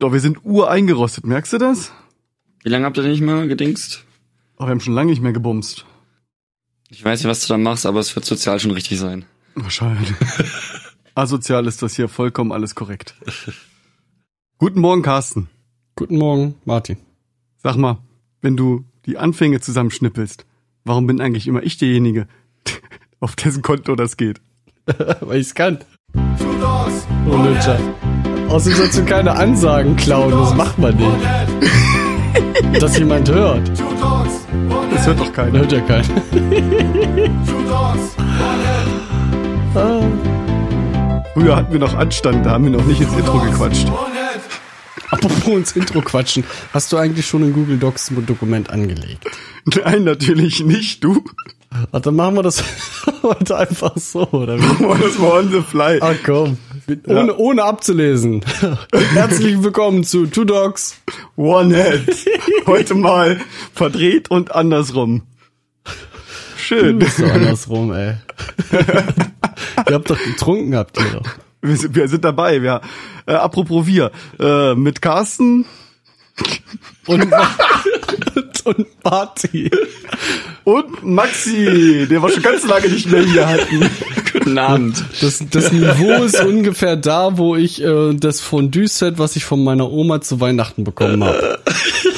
Doch, wir sind ureingerostet, merkst du das? Wie lange habt ihr nicht mehr gedingst? Oh, wir haben schon lange nicht mehr gebumst. Ich weiß nicht, was du da machst, aber es wird sozial schon richtig sein. Wahrscheinlich. Asozial ist das hier vollkommen alles korrekt. Guten Morgen, Carsten. Guten Morgen, Martin. Sag mal, wenn du die Anfänge zusammenschnippelst, warum bin eigentlich immer ich derjenige, auf dessen Konto das geht? Weil ich's kann. Oh, Lutscher. Außerdem sollst du keine Ansagen klauen, das macht man nicht. Dass jemand hört. Das hört doch keiner. Hört ja keiner. Früher hatten wir noch Anstand, da haben wir noch nicht ins Intro gequatscht. Apropos ins Intro quatschen. Hast du eigentlich schon ein Google Docs Dokument angelegt? Nein, natürlich nicht, du. Ach, dann machen wir das heute einfach so, oder wie? Machen wir das mal on the fly. Ach komm. Ohne, ohne abzulesen. Herzlich willkommen zu Two Dogs. One Head. Heute mal verdreht und andersrum. Schön. So andersrum, ey. ihr habt doch getrunken, habt ihr doch. Wir sind, wir sind dabei. Wir, äh, apropos wir. Äh, mit Carsten Und, und Party. und Maxi, der wir schon ganz lange nicht mehr hier hatten. Guten Abend. Das, das Niveau ist ungefähr da, wo ich äh, das Fondue-Set, was ich von meiner Oma zu Weihnachten bekommen habe.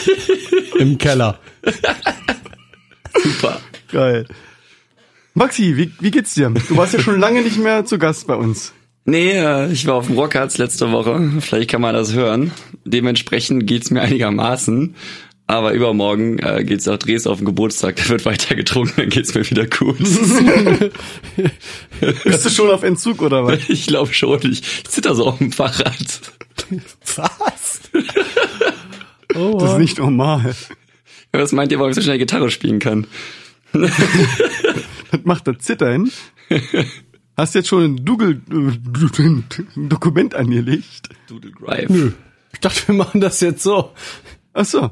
Im Keller. Super. Geil. Maxi, wie, wie geht's dir? Du warst ja schon lange nicht mehr zu Gast bei uns. Nee, äh, ich war auf dem Rockharz letzte Woche. Vielleicht kann man das hören. Dementsprechend geht's mir einigermaßen. Aber übermorgen äh, geht's auch Dres auf den Geburtstag. Da wird weiter getrunken, dann geht's mir wieder gut. Bist du schon auf Entzug oder was? ich glaube schon. Ich zitter so auf dem Fahrrad. Was? Oh, Das ist nicht normal. Was meint ihr, warum ich so schnell Gitarre spielen kann? Das macht das Zittern. Hast jetzt schon ein Google äh, ein Dokument angelegt? Doodle Drive. Nö. Ich dachte, wir machen das jetzt so. Ach so.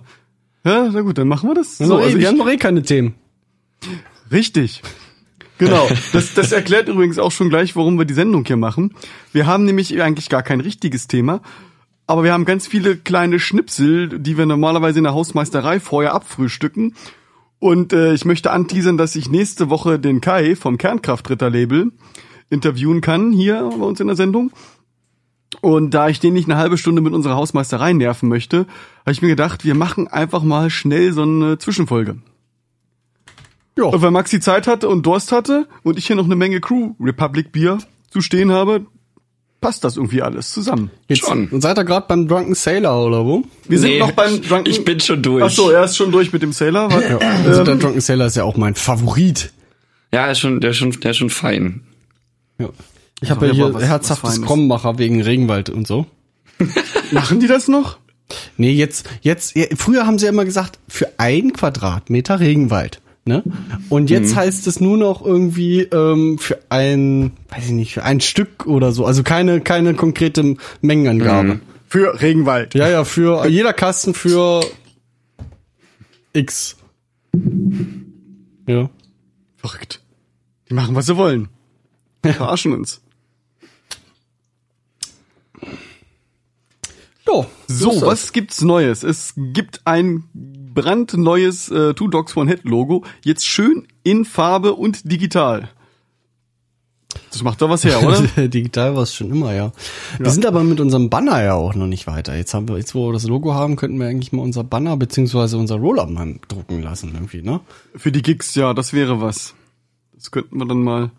Ja, na gut, dann machen wir das. So, So, also wir ich, haben noch eh keine Themen. richtig. Genau. Das, das erklärt übrigens auch schon gleich, warum wir die Sendung hier machen. Wir haben nämlich eigentlich gar kein richtiges Thema, aber wir haben ganz viele kleine Schnipsel, die wir normalerweise in der Hausmeisterei vorher abfrühstücken. Und äh, ich möchte anteasern, dass ich nächste Woche den Kai vom Kernkraftritter-Label interviewen kann, hier bei uns in der Sendung. Und da ich den nicht eine halbe Stunde mit unserer Hausmeisterei nerven möchte, habe ich mir gedacht, wir machen einfach mal schnell so eine Zwischenfolge. Ja. Und weil Maxi Zeit hatte und Durst hatte und ich hier noch eine Menge Crew Republic Bier zu stehen habe, passt das irgendwie alles zusammen. Jetzt, Schon. Und seid ihr gerade beim Drunken Sailor oder wo? Wir sind Nee, noch beim Drunken. Ich bin schon durch. Ach so, er ist schon durch mit dem Sailor. Ja. Also der Drunken Sailor ist ja auch mein Favorit. Ja, ist schon, der ist schon, der ist schon fein. Ja. Ich habe ja hier was- herzhaftes. Krommacher wegen Regenwald und so. Machen die das noch? Nee, jetzt, jetzt, früher haben sie ja immer gesagt, für ein Quadratmeter Regenwald. Ne? Und jetzt heißt es nur noch irgendwie ähm, für ein, weiß ich nicht, für ein Stück oder so. Also keine, keine konkrete Mengenangabe. Für Regenwald. Ja, ja, für jeder Kasten für X. Ja. Verrückt. Die machen, was sie wollen. Verarschen uns. Ja, So, was gibt's Neues? Es gibt ein brandneues äh, Two Dogs One Head Logo, jetzt schön in Farbe und digital. Das macht doch was her, oder? Digital war es schon immer, ja. Wir sind aber mit unserem Banner ja auch noch nicht weiter. Jetzt haben wir, jetzt wo wir das Logo haben, könnten wir eigentlich mal unser Banner beziehungsweise unser Roll-Up mal drucken lassen irgendwie, ne? Für die Gigs, ja, das wäre was. Das könnten wir dann mal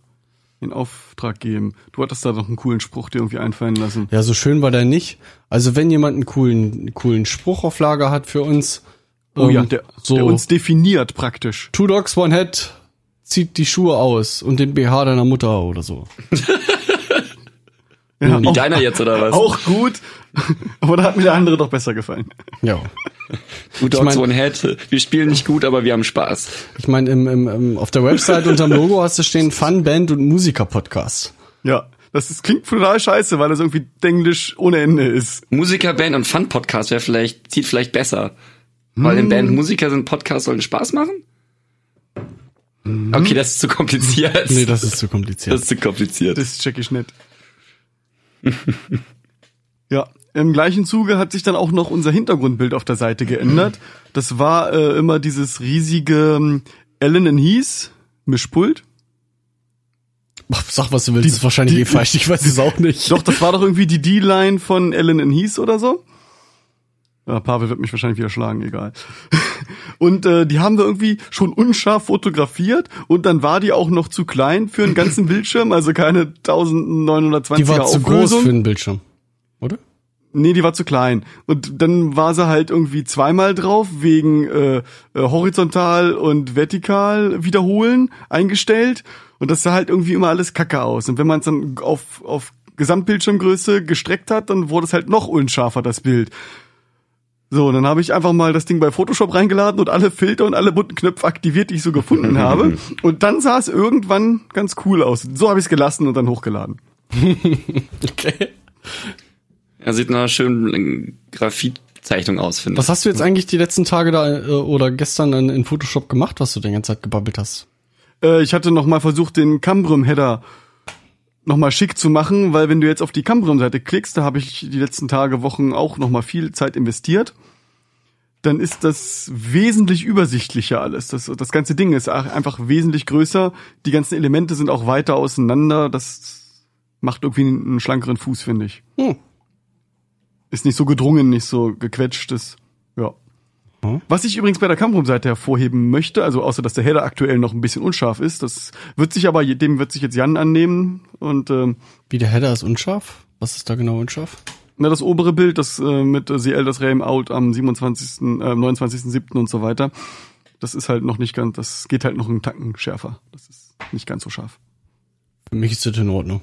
in Auftrag geben. Du hattest da noch einen coolen Spruch dir irgendwie einfallen lassen. Ja, so schön war der nicht. Also wenn jemand einen coolen, einen coolen Spruch auf Lager hat für uns, Oh ja, ähm, der, so der uns definiert praktisch. Two Dogs One Head zieht die Schuhe aus und den BH deiner Mutter oder so. Ja, Wie auch, deiner jetzt oder was? auch gut. Aber da hat mir der andere doch besser gefallen. Ja. Two Dogs mein- One Head. Wir spielen nicht gut, aber wir haben Spaß. Ich meine, im, im, im, auf der Website unterm Logo hast du stehen Fun, Band und Musiker-Podcast. Ja, das ist, klingt total scheiße, weil das irgendwie Englisch ohne Ende ist. Musikerband und Fun-Podcast wäre vielleicht, zieht vielleicht besser. Weil in Band Musiker sind, Podcasts sollen Spaß machen? Okay, das ist zu kompliziert. Nee, das ist zu kompliziert. das ist zu kompliziert. Das check ich nicht. ja, Im gleichen Zuge hat sich dann auch noch unser Hintergrundbild auf der Seite geändert. Das war äh, immer dieses riesige ähm, Allen Heath Mischpult. Sag, was du willst, Die- ist wahrscheinlich die- eh falsch, ich weiß es auch nicht. Doch, das war doch irgendwie die D-Line von Allen Heath oder so. Ja, Pavel wird mich wahrscheinlich wieder schlagen, egal. Und äh, die haben wir irgendwie schon unscharf fotografiert und dann war die auch noch zu klein für einen ganzen Bildschirm, also keine 1920er Die war zu groß Auflösung. für den Bildschirm, oder? Nee, die war zu klein. Und dann war sie halt irgendwie zweimal drauf, wegen äh, äh, horizontal und vertikal wiederholen eingestellt. Und das sah halt irgendwie immer alles kacke aus. Und wenn man es dann auf, auf Gesamtbildschirmgröße gestreckt hat, dann wurde es halt noch unscharfer, das Bild. So, und dann habe ich einfach mal das Ding bei Photoshop reingeladen und alle Filter und alle bunten Knöpfe aktiviert, die ich so gefunden habe. Und dann sah es irgendwann ganz cool aus. So habe ich es gelassen und dann hochgeladen. Okay. Er sieht nach einer schönen Graphitzeichnung aus, finde ich. Was hast du jetzt eigentlich die letzten Tage da äh, oder gestern in, in Photoshop gemacht, was du die ganze Zeit gebabbelt hast? Äh, ich hatte noch mal versucht, den Cambrium-Header noch mal schick zu machen, weil wenn du jetzt auf die Cambrium-Seite klickst, da habe ich die letzten Tage, Wochen auch noch mal viel Zeit investiert, dann ist das wesentlich übersichtlicher alles. Das, das ganze Ding ist ach- einfach wesentlich größer. Die ganzen Elemente sind auch weiter auseinander. Das macht irgendwie einen schlankeren Fuß, finde ich. Hm. Ist nicht so gedrungen, nicht so gequetscht. Das, ja. Hm. Was ich übrigens bei der Cambrium-Seite hervorheben möchte, also außer dass der Header aktuell noch ein bisschen unscharf ist, das wird sich aber, dem wird sich jetzt Jan annehmen und ähm, Wie der Header ist unscharf? Was ist da genau unscharf? na, das obere Bild, das äh, mit The Elder's Realm Out am 27., äh, 29.07. und so weiter, das ist halt noch nicht ganz, das geht halt noch einen Tacken schärfer. Das ist nicht ganz so scharf. Für mich ist das in Ordnung.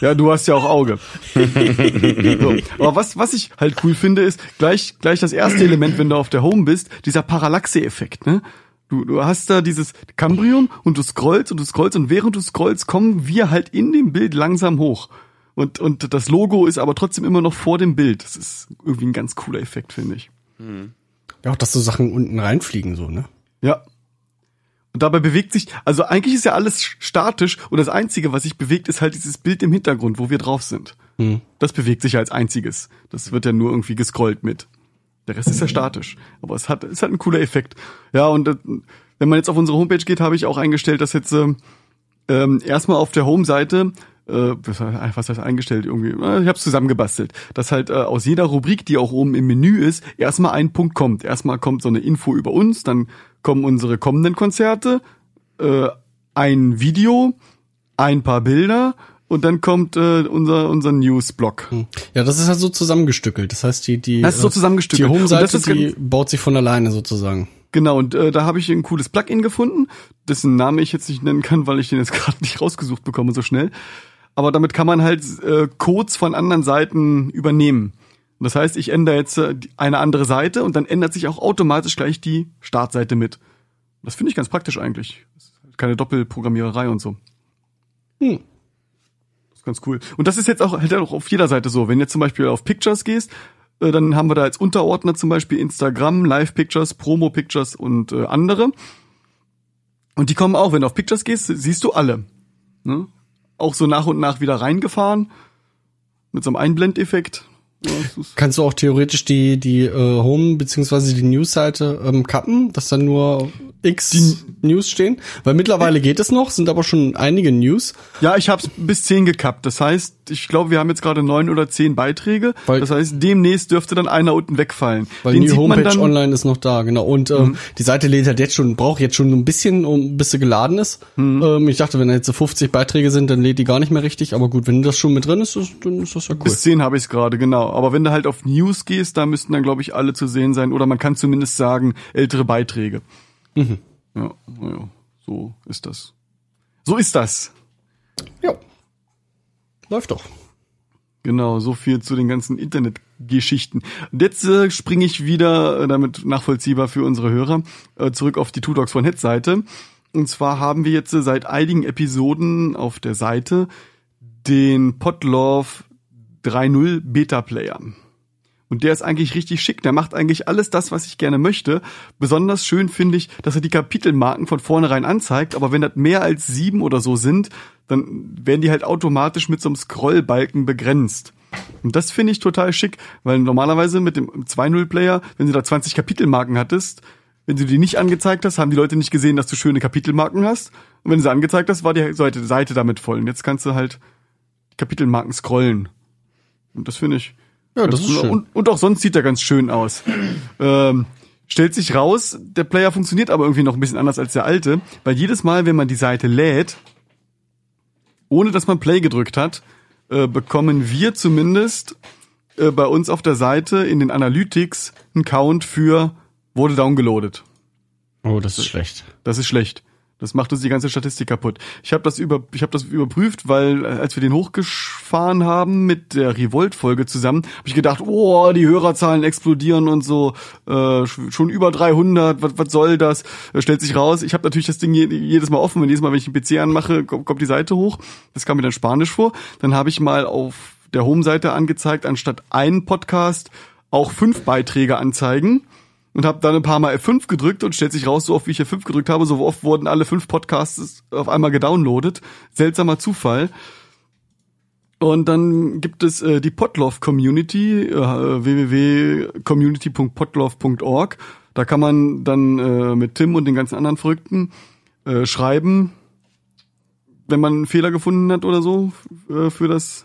Ja, du hast ja auch Auge. so. Aber was, was ich halt cool finde, ist gleich, gleich das erste Element, wenn du auf der Home bist, dieser Parallaxe-Effekt, ne? Du, du hast da dieses Cambrium und du scrollst und du scrollst und während du scrollst, kommen wir halt in dem Bild langsam hoch. Und, und das Logo ist aber trotzdem immer noch vor dem Bild. Das ist irgendwie ein ganz cooler Effekt, finde ich. Ja, auch, dass so Sachen unten reinfliegen, so, ne? Ja. Und dabei bewegt sich, also eigentlich ist ja alles statisch und das Einzige, was sich bewegt, ist halt dieses Bild im Hintergrund, wo wir drauf sind. Hm. Das bewegt sich ja als einziges. Das wird ja nur irgendwie gescrollt mit. Der Rest ist ja statisch. Aber es hat, es hat ein cooler Effekt. Ja, und äh, wenn man jetzt auf unsere Homepage geht, habe ich auch eingestellt, dass jetzt ähm, ähm, erstmal auf der Home-Seite, äh, was heißt- heißt eingestellt irgendwie, äh, ich habe es zusammengebastelt, dass halt äh, aus jeder Rubrik, die auch oben im Menü ist, erstmal ein Punkt kommt. Erstmal kommt so eine Info über uns, dann kommen unsere kommenden Konzerte, äh, ein Video, ein paar Bilder und dann kommt äh, unser unser News-Blog. Hm. Ja, das ist halt so zusammengestückelt. Das heißt, die, die, Das ist so äh, zusammengestückelt. Die Home-Seite, die baut sich von alleine sozusagen. Genau, und äh, da habe ich ein cooles Plugin gefunden, dessen Name ich jetzt nicht nennen kann, weil ich den jetzt gerade nicht rausgesucht bekomme so schnell. Aber damit kann man halt äh, Codes von anderen Seiten übernehmen. Und das heißt, ich ändere jetzt äh, eine andere Seite und dann ändert sich auch automatisch gleich die Startseite mit. Das finde ich ganz praktisch eigentlich. Halt keine Doppelprogrammiererei und so. Hm. Das ist ganz cool. Und das ist jetzt auch halt auch auf jeder Seite so. Wenn du jetzt zum Beispiel auf Pictures gehst, äh, dann haben wir da als Unterordner zum Beispiel Instagram, Live Pictures, Promo Pictures und äh, andere. Und die kommen auch, wenn du auf Pictures gehst, siehst du alle. Ne? Auch so nach und nach wieder reingefahren. Mit so einem Einblendeffekt. Kannst du auch theoretisch die, die äh, Home- beziehungsweise die News-Seite ähm, kappen, dass dann nur X News stehen? Weil mittlerweile geht es noch, sind aber schon einige News. Ja, ich hab's bis zehn gekappt. Das heißt, ich glaube, wir haben jetzt gerade neun oder zehn Beiträge. Weil- das heißt, demnächst dürfte dann einer unten wegfallen. Weil Den die Homepage dann, Mhm. online ist noch da, genau. Und ähm, die Seite lädt halt jetzt schon, braucht jetzt schon ein bisschen, um bis sie geladen ist. Mhm. Ähm, ich dachte, wenn da jetzt so 50 Beiträge sind, dann lädt die gar nicht mehr richtig. Aber gut, wenn das schon mit drin ist, dann ist das ja cool. Bis 10 habe ich es gerade, genau. Aber wenn du halt auf News gehst, da müssten dann, glaube ich, alle zu sehen sein. Oder man kann zumindest sagen, ältere Beiträge. Mhm. Ja, naja, so ist das. So ist das. Ja. Läuft doch. Genau, so viel zu den ganzen Internetgeschichten. Und jetzt äh, springe ich wieder, äh, damit nachvollziehbar für unsere Hörer, äh, zurück auf die Two von Head Seite. Und zwar haben wir jetzt äh, seit einigen Episoden auf der Seite den Podlove 3.0 Beta Player. Und der ist eigentlich richtig schick. Der macht eigentlich alles das, was ich gerne möchte. Besonders schön finde ich, dass er die Kapitelmarken von vornherein anzeigt. Aber wenn das mehr als sieben oder so sind, dann werden die halt automatisch mit so einem Scrollbalken begrenzt. Und das finde ich total schick, weil normalerweise mit dem 2.0-Player, wenn du da 20 Kapitelmarken hattest, wenn du die nicht angezeigt hast, haben die Leute nicht gesehen, dass du schöne Kapitelmarken hast. Und wenn du sie angezeigt hast, war die Seite, damit voll. Und jetzt kannst du halt Kapitelmarken scrollen. Und das finde ich. Ja, das ist schön. Und, und auch sonst sieht er ganz schön aus. ähm, stellt sich raus, der Player funktioniert aber irgendwie noch ein bisschen anders als der alte, weil jedes Mal, wenn man die Seite lädt, ohne dass man Play gedrückt hat, äh, bekommen wir zumindest äh, bei uns auf der Seite in den Analytics einen Count für wurde downgeloadet. Oh, das ist schlecht. Das ist schlecht. Das macht uns die ganze Statistik kaputt. Ich habe das über ich habe das überprüft, weil äh, als wir den hochgefahren haben mit der Revolt Folge zusammen, habe ich gedacht, oh, die Hörerzahlen explodieren und so äh, schon über 300, was, was soll das? Äh, stellt sich raus, ich habe natürlich das Ding je, jedes Mal offen, wenn jedes Mal wenn ich einen PC anmache, kommt, kommt die Seite hoch. Das kam mir dann Spanisch vor. Dann habe ich mal auf der Home-Seite angezeigt, anstatt einen Podcast auch fünf Beiträge anzeigen und habe dann ein paar Mal F5 gedrückt und stellt sich raus, so oft wie ich F5 gedrückt habe, so oft wurden alle fünf Podcasts auf einmal gedownloadet. Seltsamer Zufall. Und dann gibt es äh, die Podlove Community, äh, www.community.podlove.org. Da kann man dann äh, mit Tim und den ganzen anderen Verrückten äh, schreiben, wenn man einen Fehler gefunden hat oder so äh, für das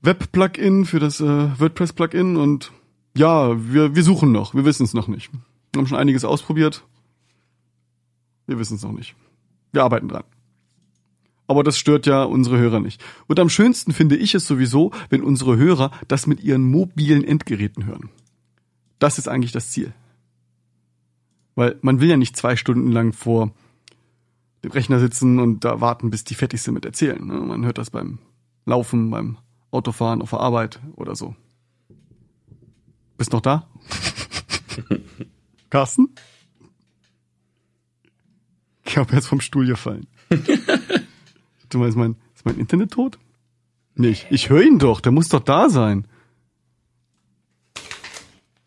Web-Plugin, für das äh, WordPress-Plugin und ja, wir, wir suchen noch. Wir wissen es noch nicht. Wir haben schon einiges ausprobiert. Wir wissen es noch nicht. Wir arbeiten dran. Aber das stört ja unsere Hörer nicht. Und am schönsten finde ich es sowieso, wenn unsere Hörer das mit ihren mobilen Endgeräten hören. Das ist eigentlich das Ziel. Weil man will ja nicht zwei Stunden lang vor dem Rechner sitzen und da warten, bis die fertig mit erzählen. Ne? Man hört das beim Laufen, beim Autofahren, auf der Arbeit oder so. Bist noch da? Carsten? Ich habe jetzt vom Stuhl gefallen. du meinst, mein, ist mein Internet tot? Nee, ich, höre ihn doch, der muss doch da sein.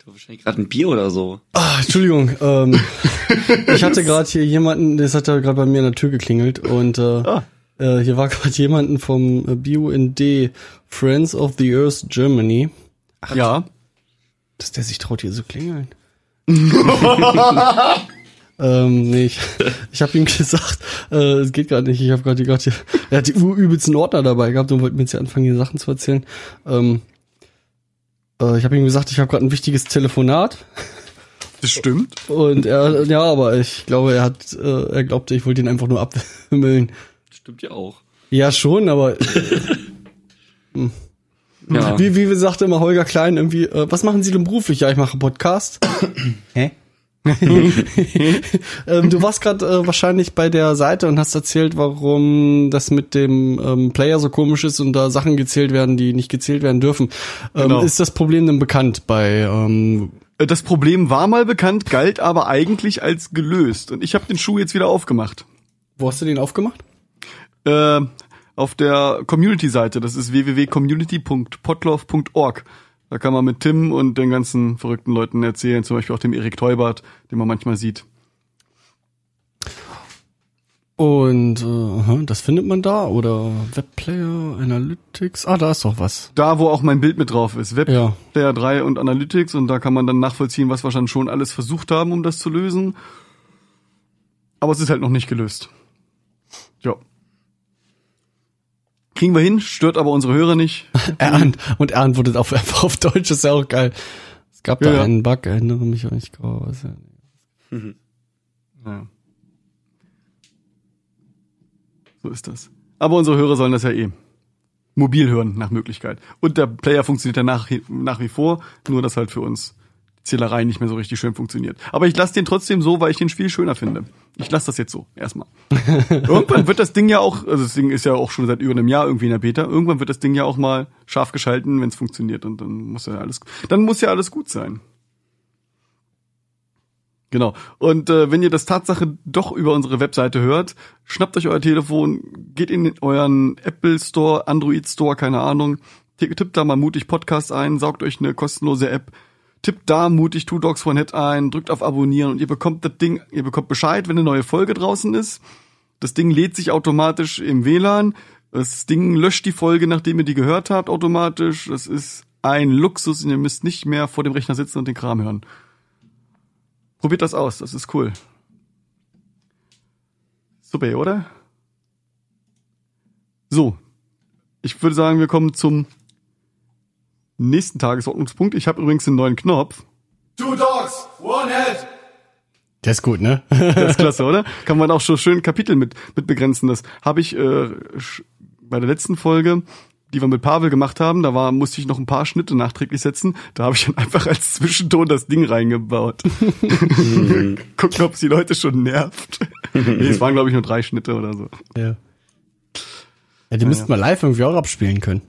Du wahrscheinlich gerade ein Bier oder so. Ah, Entschuldigung, ähm, ich hatte gerade hier jemanden, das hat ja gerade bei mir an der Tür geklingelt und äh, Ah. äh, hier war gerade jemanden vom äh, BUND Friends of the Earth Germany, Ja. Dass der sich traut hier zu klingeln. ähm, nee, ich, ich habe ihm gesagt, äh, es geht gerade nicht. Ich habe gerade gerade hier, er hat die übelsten Ordner dabei gehabt und wollte mir jetzt hier anfangen, hier Sachen zu erzählen. Ähm, äh, ich habe ihm gesagt, ich habe gerade ein wichtiges Telefonat Das stimmt. und er, ja, aber ich glaube, er hat, äh, er glaubte, ich wollte ihn einfach nur abwimmeln. Stimmt ja auch. Ja, schon, aber Ja. wie, wie sagte immer Holger Klein irgendwie, äh, was machen Sie denn beruflich? Ja, ich mache Podcast. Hä? ähm, du warst gerade äh, wahrscheinlich bei der Seite und hast erzählt, warum das mit dem ähm, Player so komisch ist und da Sachen gezählt werden, die nicht gezählt werden dürfen. Ähm, Genau. Ist das Problem denn bekannt bei ähm, Äh, Das Problem war mal bekannt, galt aber eigentlich als gelöst. Und ich habe den Schuh jetzt wieder aufgemacht. wo hast du den aufgemacht? Äh, auf der Community-Seite. Das ist www.community.potlove.org. Da kann man mit Tim und den ganzen verrückten Leuten erzählen, zum Beispiel auch dem Erik Teubert, den man manchmal sieht. Und äh, das findet man da oder Webplayer, Analytics. Ah, da ist doch was. Da, wo auch mein Bild mit drauf ist. Web Ja. Player 3 und Analytics und da kann man dann nachvollziehen, was wir dann schon alles versucht haben, um das zu lösen. Aber es ist halt noch nicht gelöst. Ja. Kriegen wir hin, stört aber unsere Hörer nicht. Er und er antwortet auf, einfach auf Deutsch, ist ja auch geil. Es gab Ja, da ja. einen Bug, erinnere mich auch nicht. genau, was ja- Ja. So ist das. Aber unsere Hörer sollen das ja eh mobil hören, nach Möglichkeit. Und der Player funktioniert ja nach, nach wie vor, nur dass halt für uns Zählerei nicht mehr so richtig schön funktioniert. Aber ich lasse den trotzdem so, weil ich den viel schöner finde. Ich lasse das jetzt so, erstmal. Irgendwann wird das Ding ja auch, also das Ding ist ja auch schon seit über einem Jahr irgendwie in der Beta, irgendwann wird das Ding ja auch mal scharf geschalten, wenn es funktioniert. Und dann muss ja alles, dann muss ja alles gut sein. Genau. Und äh, wenn ihr das Tatsache doch über unsere Webseite hört, schnappt euch euer Telefon, geht in euren Apple Store, Android Store, keine Ahnung, tipp- tippt da mal mutig Podcast ein, saugt euch eine kostenlose App, tippt da mutig Two Dogs One Head ein, drückt auf Abonnieren und ihr bekommt das Ding, ihr bekommt Bescheid, wenn eine neue Folge draußen ist. Das Ding lädt sich automatisch im WLAN. Das Ding löscht die Folge, nachdem ihr die gehört habt, automatisch. Das ist ein Luxus und ihr müsst nicht mehr vor dem Rechner sitzen und den Kram hören. Probiert das aus, das ist cool. Super, oder? So. Ich würde sagen, wir kommen zum nächsten Tagesordnungspunkt. Ich habe übrigens einen neuen Knopf. Two dogs, one head. Der ist gut, ne? Das ist klasse, oder? Kann man auch schon schön Kapitel mit, mit begrenzen. Das habe ich äh, bei der letzten Folge, die wir mit Pavel gemacht haben, da war, musste ich noch ein paar Schnitte nachträglich setzen. Da habe ich dann einfach als Zwischenton das Ding reingebaut. Gucken, ob es die Leute schon nervt. nee, es waren, glaube ich, nur drei Schnitte oder so. Ja. Ja, die müssten wir live irgendwie auch abspielen können.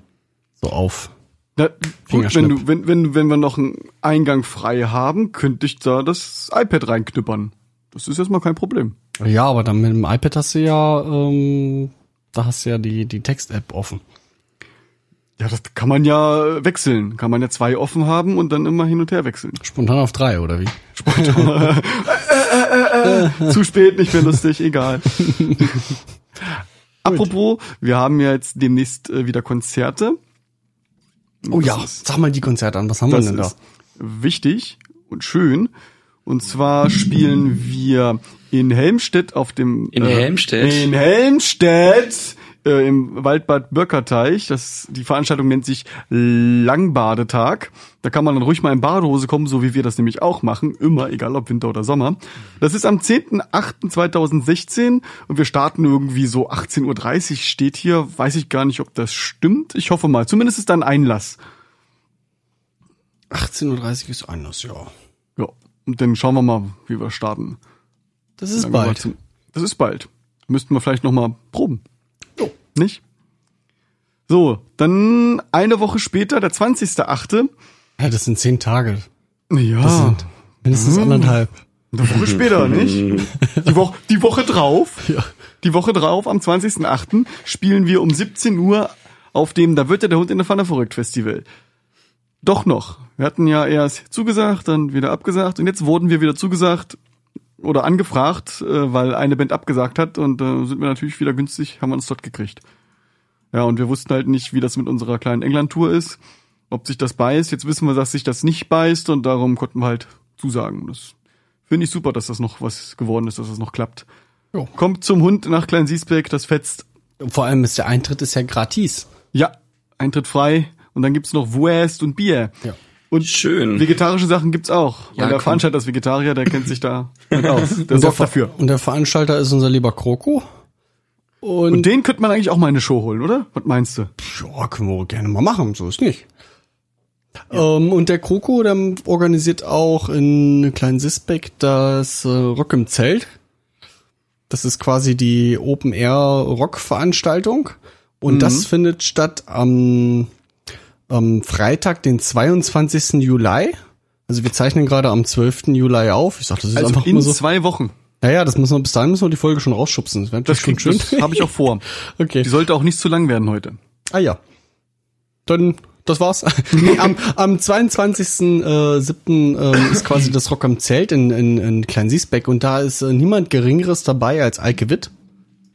So auf. Na, gut, wenn, du, wenn, wenn, wenn wir noch einen Eingang frei haben, könnte ich da das iPad reinknüppern. Das ist erstmal kein Problem. Ja, aber dann mit dem iPad hast du ja, ähm, da hast du ja die, die Text-App offen. Ja, das kann man ja wechseln. Kann man ja zwei offen haben und dann immer hin und her wechseln. Spontan auf drei, oder wie? Zu spät, nicht mehr lustig, egal. Apropos, wir haben ja jetzt demnächst äh, wieder Konzerte. Oh ja, Das ist- sag mal die Konzerte an. Was haben wir denn da? ist wichtig und schön. Und zwar spielen wir in Helmstedt auf dem In äh, Helmstedt? In Helmstedt äh, im Waldbad Börkerteich. Das die Veranstaltung nennt sich Langbadetag. Da kann man dann ruhig mal in Badehose kommen, so wie wir das nämlich auch machen, immer egal ob Winter oder Sommer. Das ist am 10.08.2016 und wir starten irgendwie so 18:30 Uhr steht hier, weiß ich gar nicht, ob das stimmt. Ich hoffe mal, zumindest ist da ein Einlass. 18.30 Uhr ist anders, ja. Ja, und dann schauen wir mal, wie wir starten. Das ist bald. Das ist bald. Müssten wir vielleicht noch mal proben. Nicht? So, dann eine Woche später, der 20.8. Ja, das sind zehn Tage. Ja, Das sind mindestens anderthalb. eine Woche später, nicht? Die Woche, die Woche drauf, Ja. die Woche drauf, am 20.8. spielen wir um 17 Uhr auf dem Da wird ja der Hund in der Pfanne verrückt Festival. Doch noch. Wir hatten ja erst zugesagt, dann wieder abgesagt und jetzt wurden wir wieder zugesagt oder angefragt, äh, weil eine Band abgesagt hat und äh, sind wir natürlich wieder günstig, haben wir uns dort gekriegt. Ja, und wir wussten halt nicht, wie das mit unserer kleinen England-Tour ist, ob sich das beißt. Jetzt wissen wir, dass sich das nicht beißt und darum konnten wir halt zusagen. Das finde ich super, dass das noch was geworden ist, dass das noch klappt. Jo. Kommt zum Hund nach Klein Siesbeck, das fetzt. Vor allem ist der Eintritt ist ja gratis. Ja, Eintritt frei und dann gibt's noch Wurst und Bier. Ja. Und Schön. vegetarische Sachen gibt's auch. Ja, Weil der komm. Veranstalter ist Vegetarier, der kennt sich da mit aus. Der Und der, sorgt dafür. und der Veranstalter ist unser lieber Kroko. Und, Und den könnte man eigentlich auch mal in eine Show holen, oder? Was meinst du? ja, können wir gerne mal machen, so ist nicht. Ähm, und der Kroko, der organisiert auch in kleinen Sisbeck das äh, Rock im Zelt. Das ist quasi die Open Air Rock Veranstaltung. Und das findet statt am, am Freitag, den 22. Juli. Also wir zeichnen gerade am 12. Juli auf. Ich sag, das ist Also einfach in so. zwei Wochen. Naja, das müssen wir, bis dahin müssen wir die Folge schon rausschubsen. Das Das schon schön. habe ich auch vor. okay. Die sollte auch nicht zu lang werden heute. Ah ja. Dann, das war's. nee, am, am 22.07. Ähm, ist quasi das Rock am Zelt in, in, in Kleinsiesbeck und da ist äh, niemand Geringeres dabei als Eike Witt.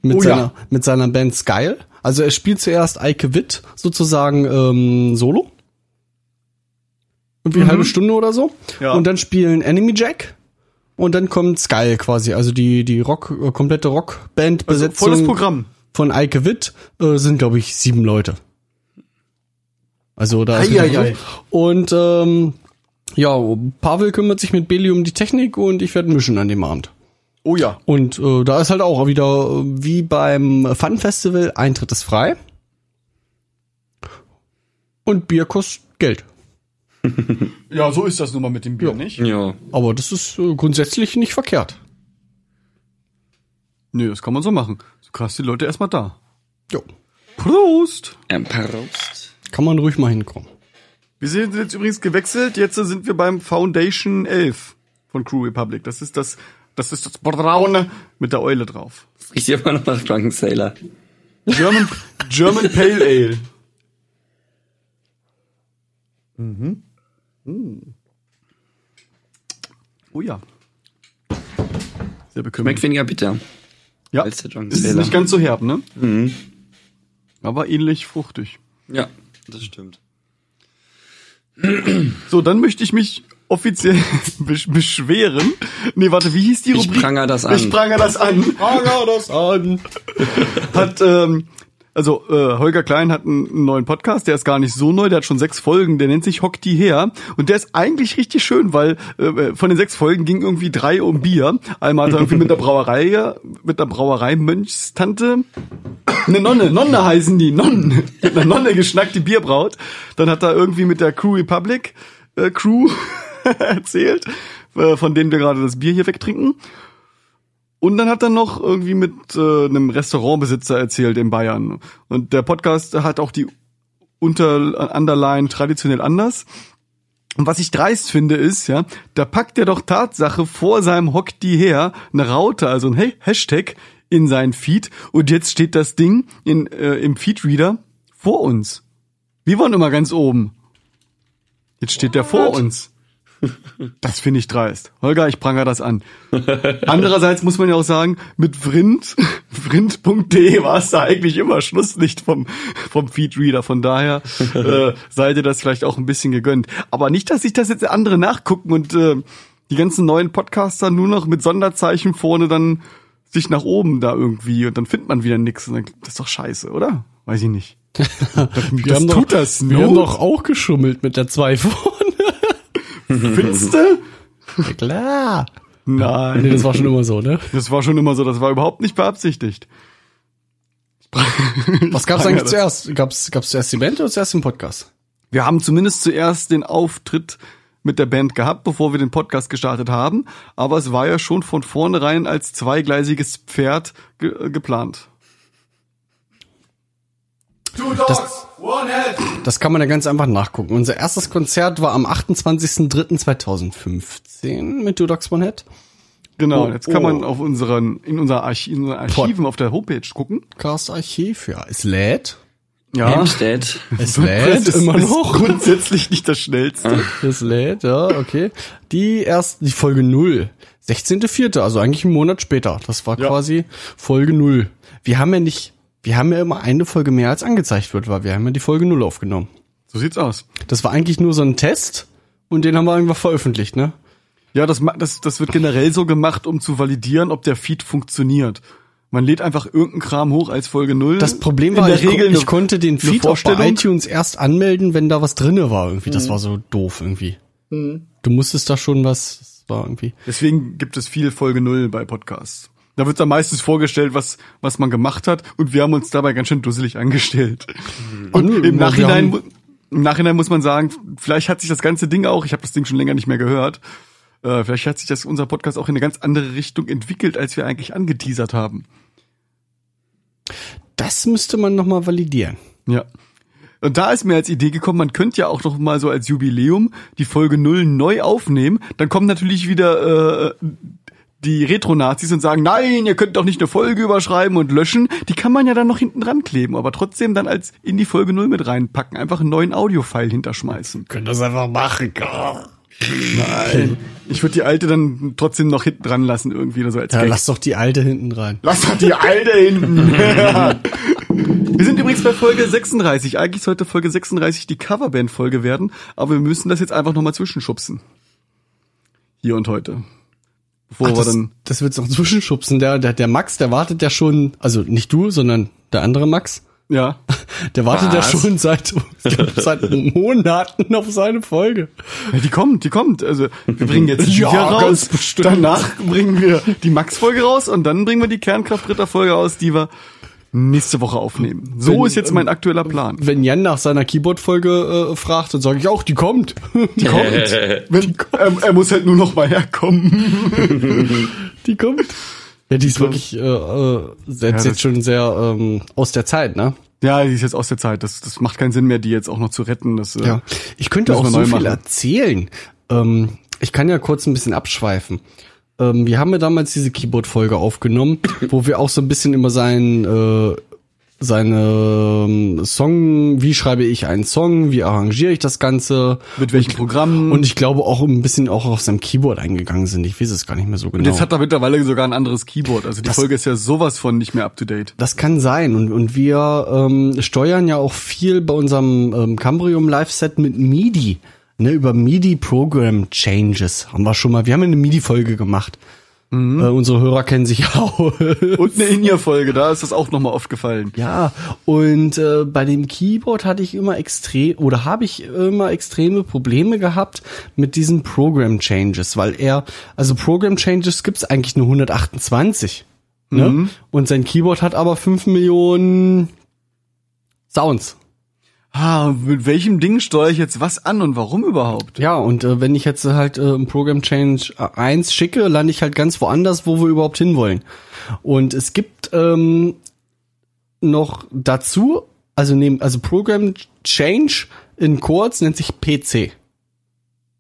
Mit, Oh ja. seiner, mit seiner Band Skyle. Also er spielt zuerst Eike Witt sozusagen ähm, solo. Irgendwie eine halbe Stunde oder so. Ja. Und dann spielen Enemy Jack. Und dann kommt Skyle quasi, also die, die Rock, äh, komplette Also Rockband-Besetzung volles Programm. von Eike Witt äh, sind, glaube ich, sieben Leute. Also da ist Ei, ei, wieder ei. so. Und ähm, ja, Pavel kümmert sich mit Beli um die Technik und ich werde mischen an dem Abend. Oh ja. Und äh, da ist halt auch wieder äh, wie beim Fun Festival Eintritt ist frei. Und Bier kostet Geld. Ja, so ist das nun mal mit dem Bier, nicht? Ja. Aber das ist äh, grundsätzlich nicht verkehrt. Nö, das kann man so machen. So krass die Leute erstmal da. Jo. Prost! Ein Prost. Kann man ruhig mal hinkommen. Wir sind jetzt übrigens gewechselt. Jetzt sind wir beim Foundation 11 von Crew Republic. Das ist das, das ist das braune mit der Eule drauf. Ich sehe immer noch nach Drunken Sailor. German, German Pale Ale. Mhm. Oh ja. Sehr bekümmert. Schmeckt weniger bitter. Ja, als der Drunken ist Sailor. nicht ganz so herb, ne? Aber ähnlich fruchtig. Ja, das stimmt. So, dann möchte ich mich offiziell besch- beschweren. Nee, warte, wie hieß die Ich Rubrik? pranger das an. Ich pranger das an. Pranger das an. Hat, ähm, also äh, Holger Klein hat einen, einen neuen Podcast, der ist gar nicht so neu, der hat schon sechs Folgen, der nennt sich Hock die her und der ist eigentlich richtig schön, weil äh, von den sechs Folgen ging irgendwie drei um Bier. Einmal hat er irgendwie mit der Brauerei, mit der Brauerei Mönchstante, eine Nonne, Nonne heißen die, Nonnen, mit einer Nonne geschnackt, die Bier braut. Dann hat er irgendwie mit der Crew Republic äh, Crew erzählt, äh, von denen wir gerade das Bier hier wegtrinken. Und dann hat er noch irgendwie mit äh, einem Restaurantbesitzer erzählt in Bayern. Und der Podcast hat auch die Unter Underline traditionell anders. Und was ich dreist finde ist, ja, da packt er doch Tatsache vor seinem Hock die her eine Raute, also ein Hashtag in seinen Feed. Und jetzt steht das Ding in, äh, im Feedreader vor uns. Wir waren immer ganz oben. Jetzt steht der vor uns. Das finde ich dreist. Holger, ich pranger das an. Andererseits muss man ja auch sagen, mit Vrind, vrind.de war es da eigentlich immer Schlusslicht vom, vom Feedreader. Von daher äh, seid ihr das vielleicht auch ein bisschen gegönnt. Aber nicht, dass sich das jetzt andere nachgucken und äh, die ganzen neuen Podcaster nur noch mit Sonderzeichen vorne dann sich nach oben da irgendwie und dann findet man wieder. Und dann, das ist doch scheiße, oder? Weiß ich nicht. Das, das haben tut doch, das, Wir no? haben doch auch geschummelt mit der 2 vorne. Findest du? Ja, klar. Nein. Nee, das war schon immer so, ne? Das war schon immer so, das war überhaupt nicht beabsichtigt. Was gab's eigentlich zuerst? Gab's, gab's zuerst die Band oder zuerst den Podcast? Wir haben zumindest zuerst den Auftritt mit der Band gehabt, bevor wir den Podcast gestartet haben, aber es war ja schon von vornherein als zweigleisiges Pferd ge geplant. Two dogs, one head. Das kann man ja ganz einfach nachgucken. Unser erstes Konzert war am 28.03.2015 mit Two Dogs One Head. Genau, Oh, jetzt kann man oh. auf unseren in, unser Archi in unseren Archiven auf der Homepage gucken. Cast Archiv, ja. Es lädt. Ja, Hempstead. Es Das lädt ist, immer ist noch. grundsätzlich nicht das schnellste. Es lädt, ja, okay. Die erst, die Folge 0. 16.04., also eigentlich einen Monat später. Das war Ja. quasi Folge 0. Wir haben ja nicht, wir haben ja immer eine Folge mehr als angezeigt wird, weil wir haben ja die Folge 0 aufgenommen. So sieht's aus. Das war eigentlich nur so ein Test und den haben wir einfach veröffentlicht, ne? Ja, das, das, das wird generell so gemacht, um zu validieren, ob der Feed funktioniert. Man lädt einfach irgendeinen Kram hoch als Folge 0. Das Problem In war, der ich, Regel ich konnte den Feed auch bei iTunes erst anmelden, wenn da was drinne war irgendwie. Das war so doof irgendwie. Du musstest da schon was, das war irgendwie. Deswegen gibt es viel Folge 0 bei Podcasts. Da wird dann meistens vorgestellt, was, was man gemacht hat, und wir haben uns dabei ganz schön dusselig angestellt. Und nö, im Nachhinein, im Nachhinein muss man sagen, vielleicht hat sich das ganze Ding auch, ich habe das Ding schon länger nicht mehr gehört, äh, vielleicht hat sich das unser Podcast auch in eine ganz andere Richtung entwickelt, als wir eigentlich angeteasert haben. Das müsste man nochmal validieren. Ja. Und da ist mir als Idee gekommen, man könnte ja auch noch mal so als Jubiläum die Folge 0 neu aufnehmen. Dann kommen natürlich wieder äh, die Retro-Nazis und sagen, nein, ihr könnt doch nicht eine Folge überschreiben und löschen. Die kann man ja dann noch hinten dran kleben, aber trotzdem dann als in die Folge 0 mit reinpacken. Einfach einen neuen Audio-File hinterschmeißen. Können das einfach machen. Nein. Ich würde die alte dann trotzdem noch hinten dran lassen irgendwie oder so als Ja, Gag. lass doch die alte hinten rein. Lass doch die alte hinten. wir sind übrigens bei Folge 36. Eigentlich sollte Folge 36 die Coverband-Folge werden, aber wir müssen das jetzt einfach nochmal zwischenschubsen. Hier und heute. Bevor Ach, wir das, dann. das wird's noch zwischenschubsen. Der, der, der Max, der wartet ja schon, also nicht du, sondern der andere Max. Ja. Der wartet Was? ja schon seit, seit Monaten auf seine Folge. ja. Die kommt, die kommt. Also wir bringen jetzt die Ja, hier raus. Danach bringen wir die Max-Folge raus und dann bringen wir die Kernkraft-Ritter-Folge aus, die wir nächste Woche aufnehmen. So Wenn, ist jetzt mein aktueller Plan. Wenn Jan nach seiner Keyboard-Folge äh, fragt, dann sage ich auch, die kommt. Die kommt. Wenn, er, er muss halt nur noch mal herkommen. Die kommt. Ja, die ist wirklich äh, äh, selbst Ja, jetzt schon sehr ähm, aus der Zeit, ne? Ja, die ist jetzt aus der Zeit. Das, das macht keinen Sinn mehr, die jetzt auch noch zu retten. Das, äh, Ja. Ich könnte auch so viel machen. erzählen. Ähm, ich kann ja kurz ein bisschen abschweifen. Ähm, wir haben ja damals diese Keyboard-Folge aufgenommen, wo wir auch so ein bisschen über seinen äh, seine ähm, Song, wie schreibe ich einen Song, wie arrangiere ich das Ganze. Mit welchen Programmen? Und ich glaube auch ein bisschen auch auf seinem Keyboard eingegangen sind. Ich weiß es gar nicht mehr so genau. Und jetzt hat er mittlerweile sogar ein anderes Keyboard. Also die Das- Folge ist ja sowas von nicht mehr up to date. Das kann sein. Und, und wir ähm, steuern ja auch viel bei unserem ähm, Cambrium Live-Set mit MIDI. Ne, über MIDI Program Changes haben wir schon mal. Wir haben eine MIDI-Folge gemacht. Äh, unsere Hörer kennen sich auch. Und eine In-Ear-Folge, da ist das auch nochmal oft gefallen. Ja, und äh, bei dem Keyboard hatte ich immer extrem oder habe ich immer extreme Probleme gehabt mit diesen Program Changes, weil er, also Program Changes gibt's eigentlich nur 128. Ne? Und sein Keyboard hat aber 5 Millionen Sounds. Ah, mit welchem Ding steuere ich jetzt was an und warum überhaupt? Ja, und äh, wenn ich jetzt halt äh, ein Program Change äh, 1 schicke, lande ich halt ganz woanders, wo wir überhaupt hinwollen. Und es gibt ähm, noch dazu, also neben, also Program Change in kurz nennt sich PC.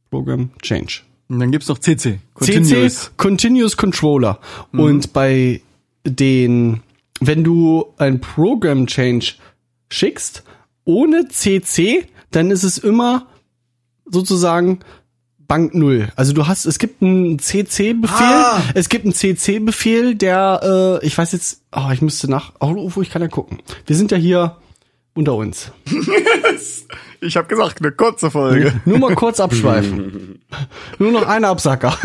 Program Change. Und dann gibt's noch CC. CC Continuous Controller. Und bei den, wenn du ein Program Change schickst, ohne CC, dann ist es immer sozusagen Bank Null. Also du hast, es gibt einen CC-Befehl, Ah. es gibt einen CC-Befehl, der, äh, ich weiß jetzt, oh, ich müsste nach, oh, wo ich kann ja gucken. Wir sind ja hier unter uns. Ich habe gesagt, eine kurze Folge. Nur mal kurz abschweifen. Nur noch ein Absacker.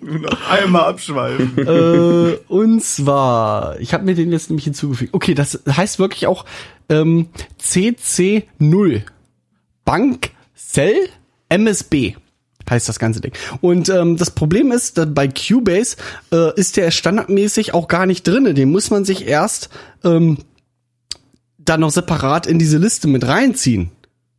Nur noch einmal abschweifen. äh, und zwar, ich habe mir den jetzt nämlich hinzugefügt. Okay, das heißt wirklich auch ähm, CC0. Bank Cell MSB heißt das ganze Ding. Und ähm, das Problem ist, dass bei Cubase äh, ist der standardmäßig auch gar nicht drinne. Den muss man sich erst ähm, dann noch separat in diese Liste mit reinziehen,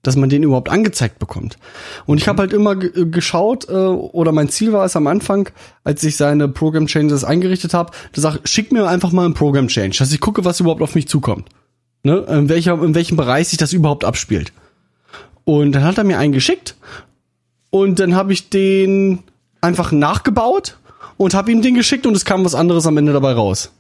dass man den überhaupt angezeigt bekommt. Und ich habe halt immer ge- geschaut, äh, oder mein Ziel war es am Anfang, als ich seine Program Changes eingerichtet habe, da sag, schick mir einfach mal einen Program Change, dass ich gucke, was überhaupt auf mich zukommt. Ne? In, welcher, in welchem Bereich sich das überhaupt abspielt. Und dann hat er mir einen geschickt und dann habe ich den einfach nachgebaut und habe ihm den geschickt und es kam was anderes am Ende dabei raus.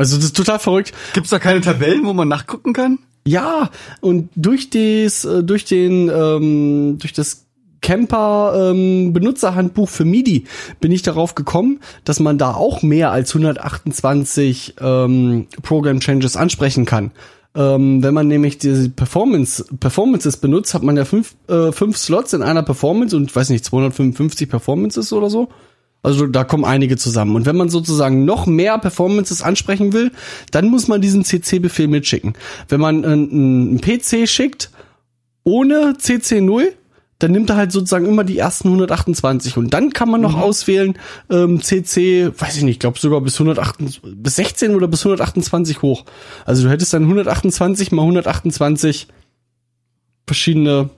Also das ist total verrückt. Gibt's da keine Tabellen, wo man nachgucken kann? Ja, und durch des, äh, durch den, ähm, durch das Camper ähm, Benutzerhandbuch für MIDI bin ich darauf gekommen, dass man da auch mehr als 128 ähm, Program Changes ansprechen kann. Ähm, wenn man nämlich diese Performance Performances benutzt, hat man ja fünf, äh, fünf Slots in einer Performance und weiß nicht 255 Performances oder so. Also da kommen einige zusammen. Und wenn man sozusagen noch mehr Performances ansprechen will, dann muss man diesen CC-Befehl mitschicken. Wenn man einen, PC schickt ohne CC0, dann nimmt er halt sozusagen immer die ersten 128 und dann kann man noch auswählen ähm, CC, weiß ich nicht, ich glaube sogar bis 128, bis 16 oder bis 128 hoch. Also du hättest dann 128 mal 128 verschiedene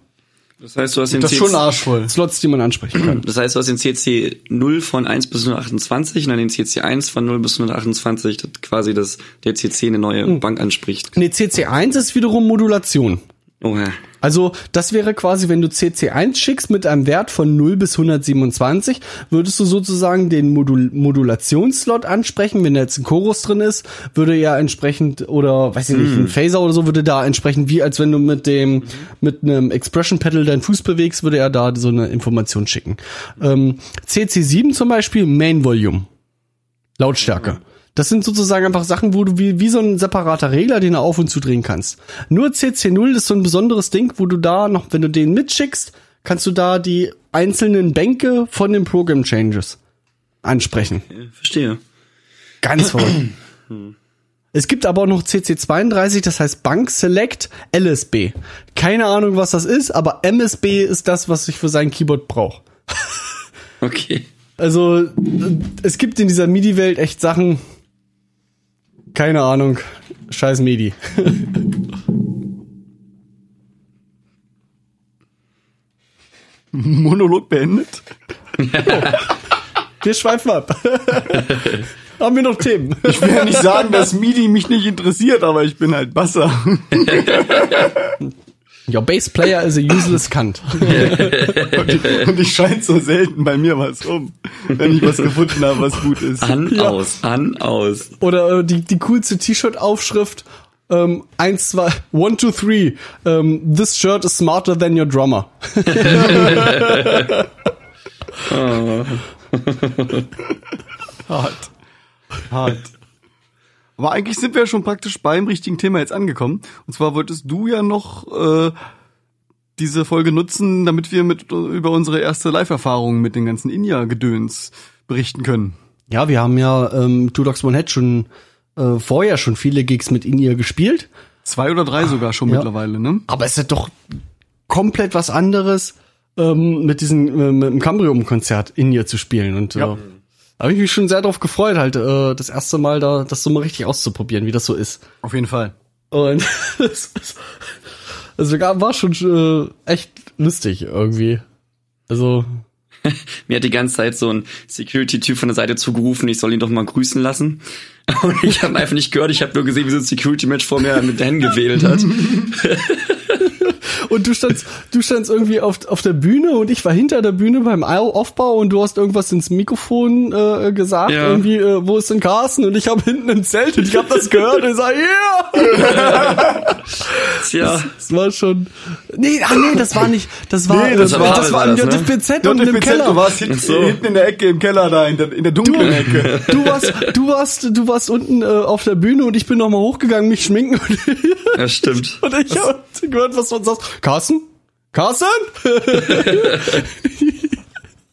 Das heißt, du hast den Das ist CC schon arschvoll. Slots, die man ansprechen kann. Das heißt, du hast den CC 0 von 1 bis 128 und dann den CC 1 von 0 bis 128, das quasi das, der CC eine neue Hm. Bank anspricht. Nee, CC1 ist wiederum Modulation. Oha. Also das wäre quasi, wenn du CC1 schickst mit einem Wert von 0 bis 127, würdest du sozusagen den Modul Modulationsslot ansprechen. Wenn da jetzt ein Chorus drin ist, würde ja entsprechend, oder weiß ich nicht, ein Phaser oder so, würde da entsprechend, wie als wenn du mit dem, mit einem Expression Pedal deinen Fuß bewegst, würde er da so eine Information schicken. Ähm, CC7 zum Beispiel, Main Volume. Lautstärke. Das sind sozusagen einfach Sachen, wo du wie, wie so ein separater Regler, den du auf und zu drehen kannst. Nur CC0 ist so ein besonderes Ding, wo du da noch, wenn du den mitschickst, kannst du da die einzelnen Bänke von den Program Changes ansprechen. Verstehe. Ganz verrückt. Es gibt aber auch noch CC32, das heißt Bank Select LSB. Keine Ahnung, was das ist, aber MSB ist das, was ich für sein Keyboard brauche. Okay. Also, es gibt in dieser MIDI-Welt echt Sachen. Keine Ahnung. Scheiß MIDI. Monolog beendet. Wir schweifen ab. Haben wir noch Themen? Ich will ja nicht sagen, dass MIDI mich nicht interessiert, aber ich bin halt Basser. Your bass player is a useless cunt. Und, und ich scheint so selten bei mir was um, wenn ich was gefunden habe, was gut ist. An, aus, an, aus. Oder äh, die, die coolste T-Shirt-Aufschrift. Ähm, eins, zwei, one, two, three. Ähm, this shirt is smarter than your drummer. Hart. Hart. Aber eigentlich sind wir ja schon praktisch beim richtigen Thema jetzt angekommen. Und zwar wolltest du ja noch äh, diese Folge nutzen, damit wir mit über unsere erste Live-Erfahrung mit den ganzen Inja-Gedöns berichten können. Ja, wir haben ja ähm, Two Dogs One Head schon äh, vorher schon viele Gigs mit In-Ear gespielt. Zwei oder drei sogar schon ja. mittlerweile, ne? Aber es ist doch komplett was anderes, ähm, mit diesem äh, mit dem Cambrium-Konzert In-Ear zu spielen. Und Ja. äh, da habe ich mich schon sehr drauf gefreut, halt äh, das erste Mal da das so mal richtig auszuprobieren, wie das so ist. Auf jeden Fall. Und es ist- also war schon äh, echt lustig irgendwie. Also Mir hat die ganze Zeit so ein Security-Typ von der Seite zugerufen, ich soll ihn doch mal grüßen lassen. Und ich habe einfach nicht gehört, ich habe nur gesehen, wie so ein Security-Mensch vor mir mit Dan gewählt hat. Und du standst du standst irgendwie auf auf der Bühne und ich war hinter der Bühne beim Aufbau und du hast irgendwas ins Mikrofon äh, gesagt, Ja. irgendwie äh, wo ist denn Carsten und ich habe hinten im Zelt und ich habe das gehört und ich sag yeah! Tja, Das war schon Nee, ah nee, das war nicht, das war Nee, das das, war- war, das war war der das, ne? Und im JFBZ, Keller. Du warst hinten, so. hinten in der Ecke im Keller da, in der, in der dunklen Ecke. Du warst, du warst, du warst unten äh, auf der Bühne und ich bin noch mal hochgegangen, mich schminken und, das stimmt. und ich habe gehört, was du sagst. Carsten? Carsten?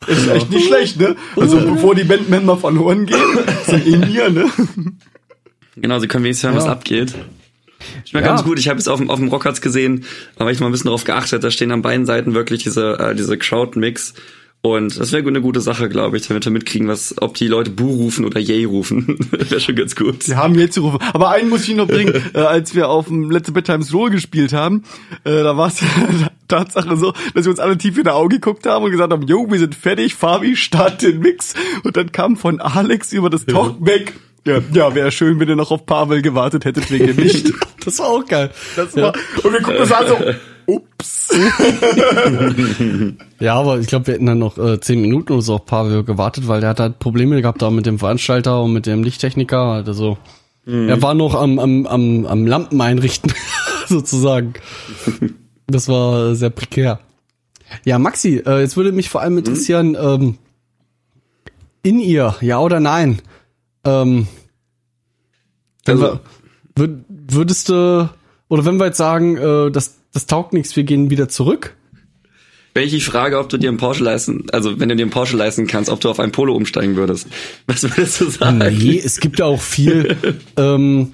Ist echt nicht schlecht, ne? Also bevor die Bandmember verloren gehen, sind in hier, ne? Genau, sie können wenigstens hören, was Ja. abgeht. Ich meine Ja. ganz gut, ich habe es auf dem, auf dem Rockhats gesehen, habe ich mal ein bisschen darauf geachtet, da stehen an beiden Seiten wirklich diese, äh, diese Crowd-Mix. Und das wäre eine gute Sache, glaube ich, damit wir mitkriegen, was, ob die Leute Bu rufen oder Yay rufen. wäre schon ganz gut. Sie haben jetzt gerufen. Aber einen muss ich noch bringen, äh, als wir auf dem letzte Bedtimes Roll gespielt haben, äh, da war es Tatsache so, dass wir uns alle tief in die Augen geguckt haben und gesagt haben, jo, wir sind fertig, Fabi, start den Mix. Und dann kam von Alex über das Talkback, ja, ja wäre schön, wenn ihr noch auf Pavel gewartet hättet wegen dem Licht. Das war auch geil. Das war, und wir gucken uns an so, ups. Ja, aber ich glaube, wir hätten dann noch äh, zehn Minuten oder so auf Pavel gewartet, weil der hat halt Probleme gehabt da mit dem Veranstalter und mit dem Lichttechniker. Also er war noch am, am, am, am Lampen einrichten, sozusagen. Das war sehr prekär. Ja, Maxi, äh, jetzt würde mich vor allem interessieren, ähm, in ihr, ja oder nein? Ähm, wenn Also- wir, würd, würdest du, oder wenn wir jetzt sagen, äh, das, das taugt nichts, wir gehen wieder zurück? Wenn ich die Frage, ob du dir einen Porsche leisten, also wenn du dir einen Porsche leisten kannst, ob du auf einen Polo umsteigen würdest. Was würdest du sagen? Nee, es gibt ja auch viel, ähm,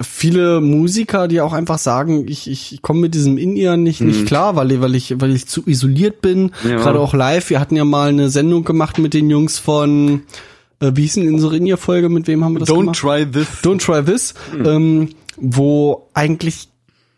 viele Musiker, die auch einfach sagen, ich, ich komme mit diesem In-Ear nicht, nicht klar, weil, ich- weil ich, weil ich zu isoliert bin. Ja. Gerade auch live. Wir hatten ja mal eine Sendung gemacht mit den Jungs von, äh, wie hieß denn unsere In-Ear-Folge? Mit wem haben wir das Don't gemacht? try this. Don't Try This, ähm, wo eigentlich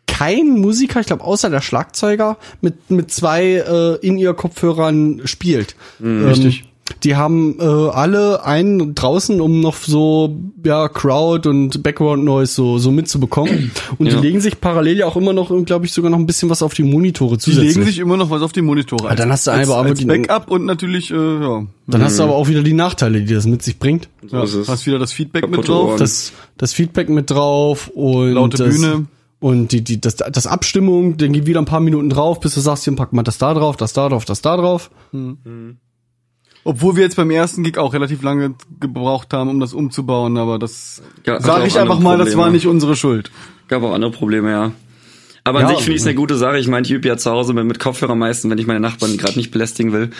kein Musiker, ich glaube außer der Schlagzeuger, mit, mit zwei äh, In-Ear-Kopfhörern spielt. Ähm, richtig. Die haben äh, alle einen draußen, um noch so ja Crowd und Background Noise so so mitzubekommen. Und Ja. die legen sich parallel ja auch immer noch, glaube ich, sogar noch ein bisschen was auf die Monitore Die zusätzlich. legen sich immer noch was auf die Monitore. dann hast du als, aber als Backup und natürlich, äh, ja, Dann hast du aber auch wieder die Nachteile, die das mit sich bringt. ja hast wieder das Feedback mit drauf. Das, das Feedback mit drauf und Laute das, Bühne. Und die, die, das, das Abstimmung, dann geht wieder ein paar Minuten drauf, bis du sagst, hier pack mal das da drauf, das da drauf, das da drauf. Obwohl wir jetzt beim ersten Gig auch relativ lange gebraucht haben, um das umzubauen, aber das Ja, hat sage auch ich einfach mal, das war Probleme. nicht unsere Schuld. Gab auch andere Probleme, ja. Aber an Ja, sich finde ich es eine gute Sache. Ich meine, ich übe ja zu Hause mit, mit Kopfhörer meistens, wenn ich meine Nachbarn gerade nicht belästigen will.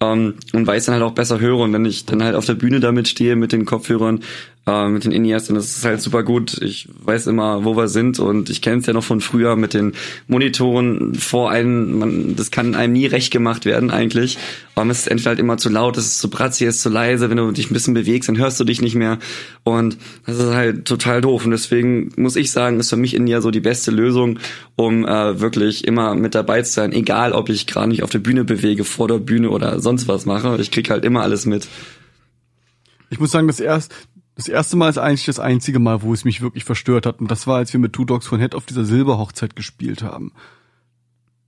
Ähm, und ich dann halt auch besser höre. Und wenn ich dann halt auf der Bühne damit stehe mit den Kopfhörern, äh, mit den In-Ears, dann ist es halt super gut. Ich weiß immer, wo wir sind. Und ich kenne es ja noch von früher mit den Monitoren vor einem. Man, das kann einem nie recht gemacht werden eigentlich. Aber es ist entweder halt immer zu laut, es ist zu bratzig, es ist zu leise. Wenn du dich ein bisschen bewegst, dann hörst du dich nicht mehr. Und das ist halt total doof. Und deswegen muss ich sagen, ist für mich In-Ear so die beste Lösung, um äh, wirklich immer mit dabei zu sein. Egal, ob ich gerade mich auf der Bühne bewege, vor der Bühne oder sonst was mache. Ich krieg halt immer alles mit. Ich muss sagen, das erste, das erste Mal ist eigentlich das einzige Mal, wo es mich wirklich verstört hat. Und das war, als wir mit Two Dogs von Head auf dieser Silberhochzeit gespielt haben.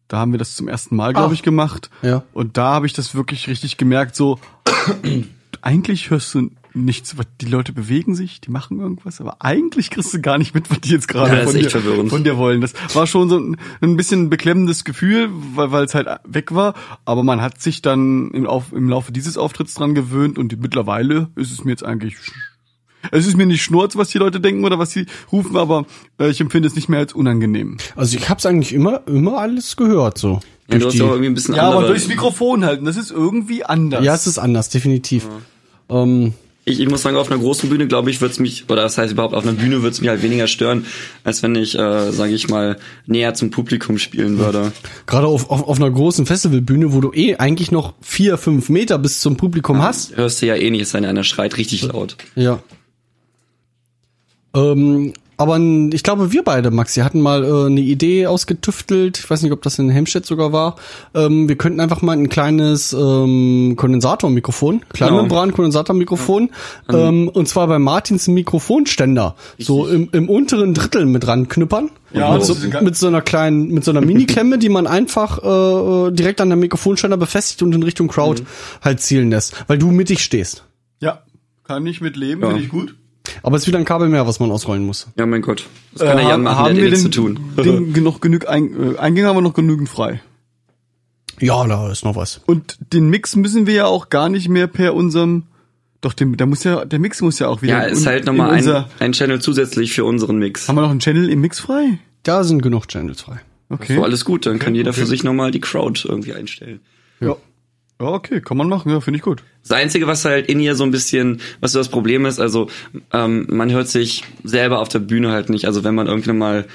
Da haben wir das zum ersten Mal, glaube ich, gemacht. Ja. Und da habe ich das wirklich richtig gemerkt, so eigentlich hörst du nichts, was die Leute bewegen sich, die machen irgendwas, aber eigentlich kriegst du gar nicht mit, was die jetzt gerade Ja, von, dir, von dir wollen. Das war schon so ein, ein bisschen beklemmendes Gefühl, weil weil es halt weg war, aber man hat sich dann im, auf, im Laufe dieses Auftritts dran gewöhnt und mittlerweile ist es mir jetzt eigentlich es ist mir nicht schnurz, was die Leute denken oder was sie rufen, aber äh, ich empfinde es nicht mehr als unangenehm. Also ich hab's eigentlich immer, immer alles gehört, so. Ja, du hast die- ja auch irgendwie ein bisschen Ja, andere. aber durchs Mikrofon halten, das ist irgendwie anders. ja, es ist anders, definitiv. Ähm, ich, ich muss sagen, auf einer großen Bühne, glaube ich, wird's mich, oder das heißt überhaupt, auf einer Bühne wird's mich halt weniger stören, als wenn ich, äh, sage ich mal, näher zum Publikum spielen würde. Gerade auf, auf, auf einer großen Festivalbühne, wo du eh eigentlich noch vier, fünf Meter bis zum Publikum hast. Hörst du ja eh nicht, es sei denn, einer schreit richtig laut. Ja. Ähm, aber ich glaube, wir beide, Maxi, hatten mal äh, eine Idee ausgetüftelt. Ich weiß nicht, ob das in Helmstedt sogar war. Ähm, wir könnten einfach mal ein kleines ähm, Kondensatormikrofon, Kleinmembran-Kondensatormikrofon, ähm, und zwar bei Martins Mikrofonständer, so im, im unteren Drittel mit ranknüppern. Ja, mit, so, mit so einer kleinen, mit so einer Mini-Klemme, die man einfach äh, direkt an der Mikrofonständer befestigt und in Richtung Crowd halt zielen lässt, weil du mittig stehst. Ja, kann ich mit leben, Ja. finde ich gut. Aber es ist wieder ein Kabel mehr, was man ausrollen muss. Ja, mein Gott. Das kann der Äh, Jan machen, der hat ja nichts zu tun. Den, genug, genug Ein, äh, Eingänge haben wir noch genügend frei. Ja, da ist noch was. Und den Mix müssen wir ja auch gar nicht mehr per unserem. Doch, dem, da muss ja, der Mix muss ja auch wieder. Ja, ist halt nochmal ein, ein Channel zusätzlich für unseren Mix. Haben wir noch einen Channel im Mix frei? Da sind genug Channels frei. Okay. So, alles gut, dann kann jeder für okay. sich nochmal die Crowd irgendwie einstellen. Ja. Ja, okay, kann man machen, ja, finde ich gut. Das Einzige, was halt in ihr so ein bisschen, was so das Problem ist, also ähm, man hört sich selber auf der Bühne halt nicht. Also wenn man irgendwann mal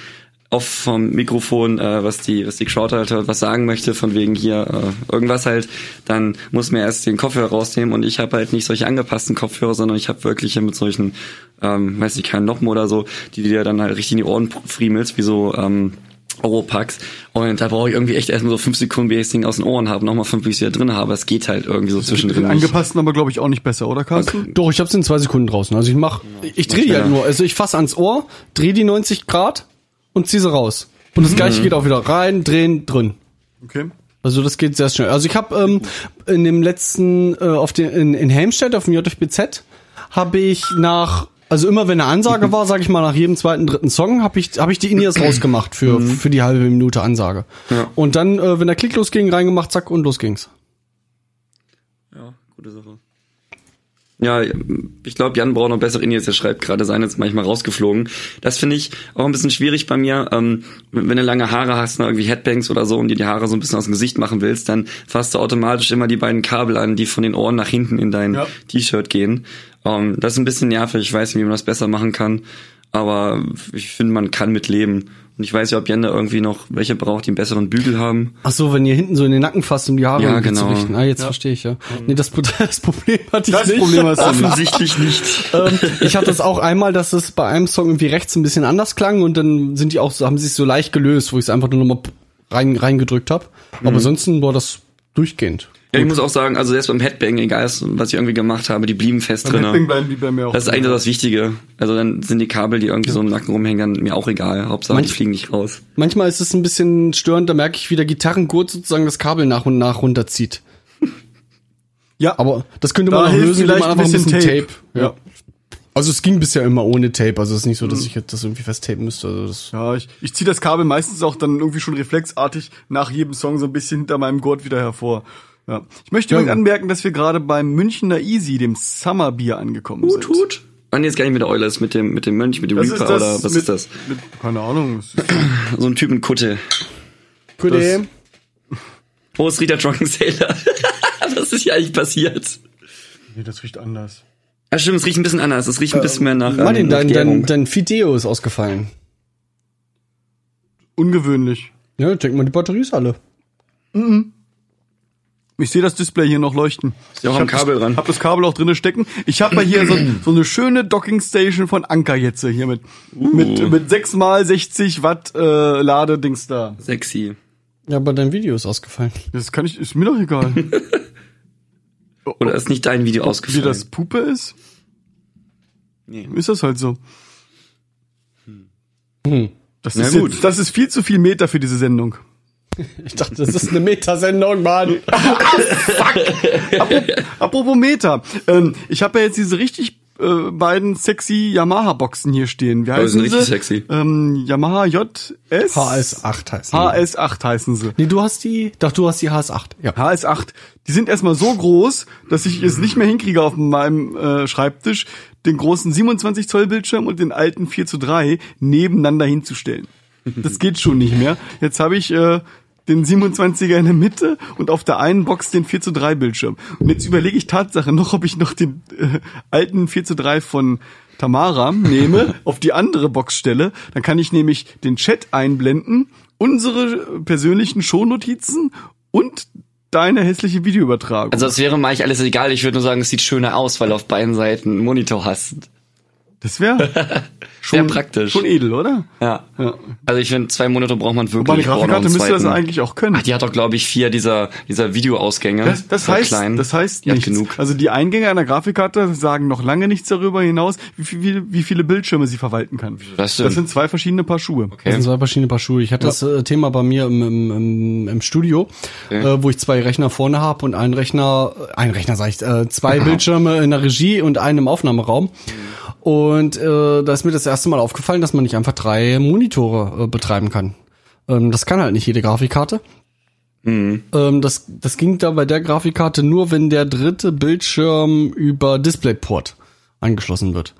auf vom Mikrofon, äh, was die, was die Crowd halt was sagen möchte, von wegen hier äh, irgendwas halt, dann muss man erst den Kopfhörer rausnehmen und ich habe halt nicht solche angepassten Kopfhörer, sondern ich habe wirklich mit solchen, ähm, weiß nicht, keinen Noppen oder so, die dir dann halt richtig in die Ohren friemelst, wie so ähm, Oropax. Und da brauche ich irgendwie echt erstmal so fünf Sekunden, wie ich das Ding aus den Ohren habe, nochmal fünf, wie ich es wieder drin habe. Es geht halt irgendwie so zwischendrin angepassten aber, glaube ich, auch nicht besser, oder Carsten? Doch, ich hab's in zwei Sekunden draußen. Also ich mach, ich drehe die halt nur. Also ich fass ans Ohr, drehe die 90 Grad und zieh sie raus. Und das gleiche geht auch wieder rein, drehen, drin. Okay. Also das geht sehr schnell. Also ich habe ähm, in dem letzten, äh, auf den, in, in Helmstedt, auf dem JFBZ, habe ich nach, also immer wenn eine Ansage war, sage ich mal, nach jedem zweiten, dritten Song, habe ich, hab ich die In-Ears rausgemacht für, für die halbe Minute Ansage. Ja. Und dann, äh, wenn der Klick losging, reingemacht, zack, und los ging's. Ja, gute Sache. Ja, ich glaube, Jan braucht noch bessere Indies. Der schreibt gerade, seien jetzt manchmal rausgeflogen. Das finde ich auch ein bisschen schwierig bei mir. Ähm, wenn du lange Haare hast, ne, irgendwie Headbangs oder so, und dir die Haare so ein bisschen aus dem Gesicht machen willst, dann fasst du automatisch immer die beiden Kabel an, die von den Ohren nach hinten in dein Ja. T-Shirt gehen. Ähm, das ist ein bisschen nervig. Ich weiß nicht, wie man das besser machen kann. Aber ich finde, man kann mit leben. Und ich weiß ja, ob Jan da irgendwie noch welche braucht, die einen besseren Bügel haben. Ach so, wenn ihr hinten so in den Nacken fasst, um die Haare Ja, irgendwie genau. zu richten. Ah, jetzt verstehe ich ja. Nee, das, das Problem hatte ich Das nicht. Problem hast nicht. Offensichtlich nicht. ähm, ich hatte es auch einmal, dass es bei einem Song irgendwie rechts ein bisschen anders klang und dann sind die auch so, haben sie sich so leicht gelöst, wo ich es einfach nur noch mal rein, reingedrückt habe. Aber ansonsten war das durchgehend. Ja, ich muss auch sagen, also selbst beim Headbang, egal was ich irgendwie gemacht habe, die blieben fest Beim drin. Headbang bleiben die bei mir auch. Das ist eigentlich das Wichtige. Also dann sind die Kabel, die irgendwie so im Nacken rumhängen, dann mir auch egal. Hauptsache, die Manch- fliegen nicht raus. Manchmal ist es ein bisschen störend, da merke ich, wie der Gitarrengurt sozusagen das Kabel nach und nach runterzieht. Ja, Aber das könnte Da man auch hilft lösen, indem vielleicht man einfach ein bisschen Tape. Ja. Ja. Also es ging bisher immer ohne Tape, also es ist nicht so, dass ich jetzt das irgendwie festtapen müsste. Also das Ja, ich, ich ziehe das Kabel meistens auch dann irgendwie schon reflexartig nach jedem Song so ein bisschen hinter meinem Gurt wieder hervor. Ja. Ich möchte Ja. übrigens anmerken, dass wir gerade beim Münchner Easy, dem Summerbier, angekommen sind. Hut. Ah, nee, jetzt gar nicht mit der Eulers, mit dem, mit dem Mönch, mit dem Das Reaper ist das oder was mit, ist das? Mit, keine Ahnung. ist- So ein Typ mit Kutte. Gute. Oh, es riecht der Drunken Sailor. was ist hier eigentlich passiert? Nee, das riecht anders. Ja, stimmt, es riecht ein bisschen anders. Es riecht ein bisschen mehr nach, ähm, Martin, dein, dein, dein Fideo ist ausgefallen. Ungewöhnlich. Ja, denk mal, die Batterie ist alle. Ich sehe das Display hier noch leuchten. ja auch ich am Kabel das, dran. Hab das Kabel auch drinne stecken. Ich habe hier so, so eine schöne Docking Station von Anker jetzt hier mit Uh. mit mit 6 mal 60 Watt äh, Ladedings da. Sexy. Ja, aber dein Video ist ausgefallen. Das kann ich ist mir doch egal. Oder ist nicht dein Video Wie ausgefallen? das Puppe ist, Nee. ist das halt so. Hm. Das Na ist gut. Jetzt, das ist viel zu viel Meter für diese Sendung. Ich dachte, das ist eine Metasendung, Mann. Apropos, apropos Meta. Ähm, ich habe ja jetzt diese richtig äh, beiden sexy Yamaha-Boxen hier stehen. Wie Aber heißen sind sie? richtig sexy. Ähm, Yamaha JS? HS8 heißt die. HS8 heißen sie. Nee, du hast die, doch, du hast die HS8. Ja. HS8. Die sind erstmal so groß, dass ich es nicht mehr hinkriege auf meinem äh, Schreibtisch, den großen 27 Zoll Bildschirm und den alten 4 zu 3 nebeneinander hinzustellen. Das geht schon nicht mehr. Jetzt habe ich äh, den 27er in der Mitte und auf der einen Box den 4 zu 3 Bildschirm. Und jetzt überlege ich Tatsache noch, ob ich noch den äh, alten 4 zu 3 von Tamara nehme, auf die andere Box stelle. Dann kann ich nämlich den Chat einblenden, unsere persönlichen Shownotizen und deine hässliche Videoübertragung. Also das wäre mir eigentlich alles egal. Ich würde nur sagen, es sieht schöner aus, weil du auf beiden Seiten einen Monitor hast. Das wäre Sehr praktisch. Schon edel, oder? Ja. Ja. Also ich finde, zwei Monitore braucht man wirklich. Brauche noch Grafikkarte einen müsste das eigentlich auch können. Ach, die hat doch, glaube ich, vier dieser, dieser Videoausgänge. Das, das So heißt, klein. das heißt die nichts. genug. Also die Eingänge einer Grafikkarte sagen noch lange nichts darüber hinaus, wie, viel, wie viele Bildschirme sie verwalten kann. das? Das sind zwei verschiedene Paar Schuhe. Das sind zwei verschiedene Paar Schuhe. Ich hatte das äh, Thema bei mir im, im, im, im Studio, äh, wo ich zwei Rechner vorne habe und einen Rechner, äh, ein Rechner sag ich, äh, zwei Bildschirme in der Regie und einen im Aufnahmeraum. Und äh, da ist mir das erste Mal aufgefallen, dass man nicht einfach drei Monitore äh, betreiben kann. Ähm, das kann halt nicht jede Grafikkarte. Ähm, das, das ging da bei der Grafikkarte nur, wenn der dritte Bildschirm über DisplayPort angeschlossen wird.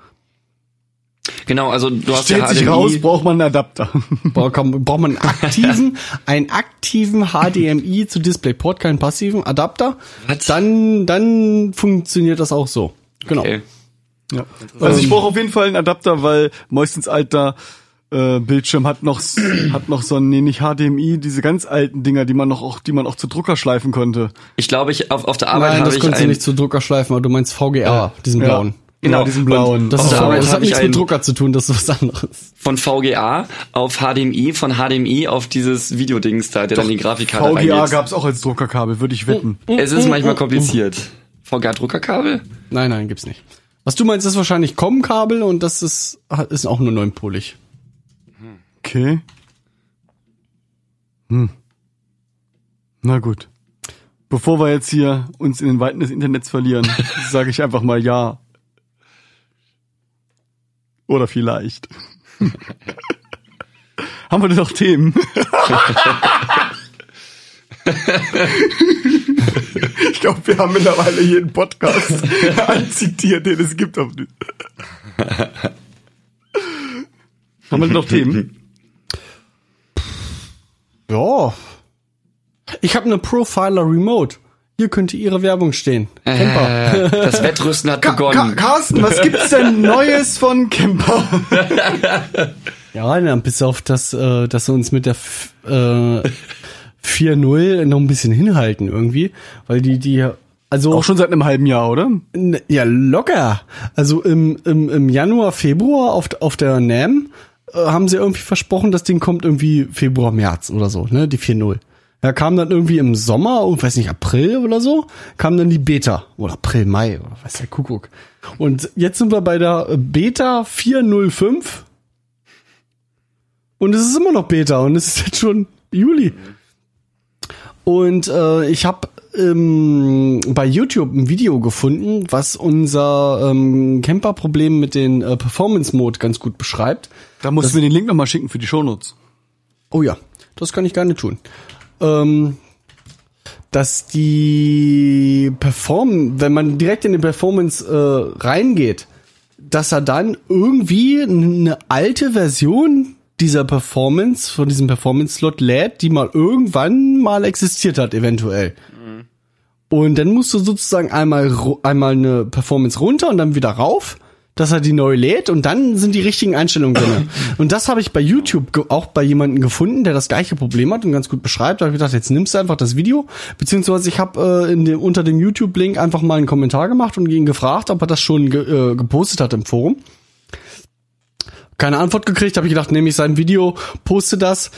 Genau, also du hast Stellt ja sich HDMI. raus, braucht man einen Adapter. Braucht man einen aktiven, einen aktiven HDMI zu DisplayPort, keinen passiven Adapter. Was? Dann, dann funktioniert das auch so. Genau. Okay. Ja. Also ich brauche auf jeden Fall einen Adapter, weil Meustens alter äh, Bildschirm hat noch hat noch so ein nee, nicht HDMI, diese ganz alten Dinger, die man noch auch die man auch zu Drucker schleifen konnte. Ich glaube, ich auf, auf der Arbeit Nein, das konntest du nicht zu Drucker schleifen, aber du meinst VGA, diesen Ja. blauen. Genau. Ja, diesen blauen. Das, ist Arbeit das hat nichts mit Drucker zu tun, das ist was anderes. von VGA auf HDMI, von HDMI auf dieses Videodings da, der dann die Grafikkarte VGA reingeht. gab's auch als Druckerkabel, würde ich wetten. Es ist manchmal kompliziert. VGA-Druckerkabel? Nein, nein, gibt's nicht. Was du meinst, ist wahrscheinlich COM-Kabel und das ist, ist auch nur neunpolig. Okay. Hm. Na gut. Bevor wir jetzt hier uns in den Weiten des Internets verlieren, sage ich einfach mal ja. Oder vielleicht. Haben wir denn noch Themen? ich glaube, wir haben mittlerweile jeden Podcast anzitiert, den es gibt. Auf haben wir noch Themen? Ja. Ich habe eine Profiler Remote. Hier könnte Ihre Werbung stehen. Camper. Äh, das Wettrüsten hat Ka begonnen. Carsten, was gibt's denn Neues von Camper? Ja, bis auf das, äh, dass wir uns mit der F- äh, 4.0 noch ein bisschen hinhalten irgendwie, weil die, die, also Auch schon seit einem halben Jahr, oder? Ja, locker. Also im, im, im Januar, Februar auf, auf der NAM äh, haben sie irgendwie versprochen, das Ding kommt irgendwie Februar, März oder so, ne? Die 4.0. Ja, kam dann irgendwie im Sommer, oh, weiß nicht, April oder so, kam dann die Beta. Oder April, Mai, oder weiß der Kuckuck. Und jetzt sind wir bei der Beta 4.05. Und es ist immer noch Beta und es ist jetzt schon Juli. Und äh, ich habe ähm, bei YouTube ein Video gefunden, was unser ähm, Camper-Problem mit den äh, Performance-Mode ganz gut beschreibt. Da musst du mir den Link nochmal schicken für die Shownotes. Oh ja, das kann ich gerne tun. Ähm, dass die Perform, wenn man direkt in den Performance äh, reingeht, dass er dann irgendwie eine alte Version dieser Performance, von diesem Performance-Slot lädt, die mal irgendwann mal existiert hat, eventuell. Und dann musst du sozusagen einmal, einmal eine Performance runter und dann wieder rauf, dass er die neu lädt und dann sind die richtigen Einstellungen drin. und das habe ich bei YouTube auch bei jemandem gefunden, der das gleiche Problem hat und ganz gut beschreibt. Da habe ich gedacht, jetzt nimmst du einfach das Video, beziehungsweise ich habe äh, in dem, unter dem YouTube-Link einfach mal einen Kommentar gemacht und ihn gefragt, ob er das schon ge äh, gepostet hat im Forum. Keine Antwort gekriegt, habe ich gedacht, nehme ich sein Video, poste das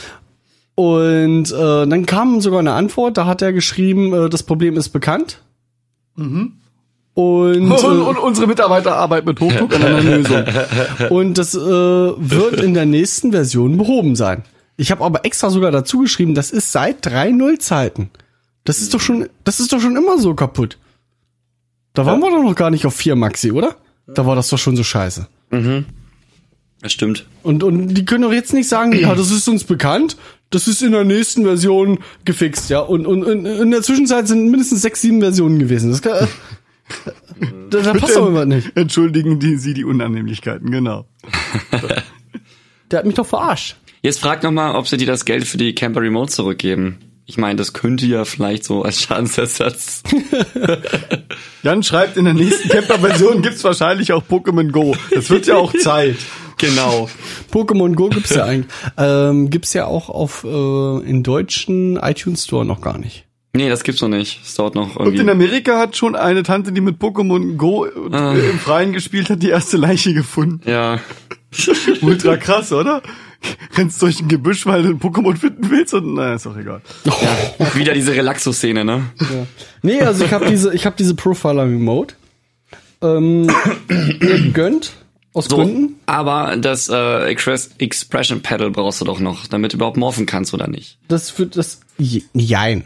und äh, dann kam sogar eine Antwort, da hat er geschrieben, äh, das Problem ist bekannt. Und, Und, äh, und unsere Mitarbeiter arbeiten mit Hochdruck an einer Lösung. und das äh, wird in der nächsten Version behoben sein. Ich habe aber extra sogar dazu geschrieben, das ist seit 3.0 Zeiten. Das ist doch schon, das ist doch schon immer so kaputt. Da waren wir doch noch gar nicht auf 4 Maxi, oder? Da war das doch schon so scheiße. Das stimmt. Und, und die können doch jetzt nicht sagen, ja, das ist uns bekannt, das ist in der nächsten Version gefixt, ja. Und, und, und in der Zwischenzeit sind mindestens sechs, sieben Versionen gewesen. Das kann, da, da passt doch immer nicht. Entschuldigen die, Sie die Unannehmlichkeiten, genau. Der hat mich doch verarscht. Jetzt frag noch mal, ob sie dir das Geld für die Camper Remote zurückgeben. Ich meine, das könnte ja vielleicht so als Schadensersatz. Jan schreibt, in der nächsten Camper-Version gibt's wahrscheinlich auch Pokémon Go. Das wird ja auch Zeit. Genau. Pokémon Go gibt's ja eigentlich. Ähm, gibt's ja auch auf äh, in deutschen iTunes Store noch gar nicht. Nee, das gibt's noch nicht. Es dauert noch Und irgendwie. in Amerika hat schon eine Tante, die mit Pokémon Go äh, Ah. im Freien gespielt hat, die erste Leiche gefunden. ja. Ultra krass, oder? Rennst durch ein Gebüsch, weil du ein Pokémon finden willst und naja, ist doch egal. ja. Wieder diese Relaxo-Szene, ne? Ja. Nee, also ich habe diese, ich habe diese Profiler Remote ähm, mir gegönnt aus So, Gründen. aber das äh, Express Expression Pedal brauchst du doch noch, damit du überhaupt morphen kannst oder nicht. Das für das Je- Jein.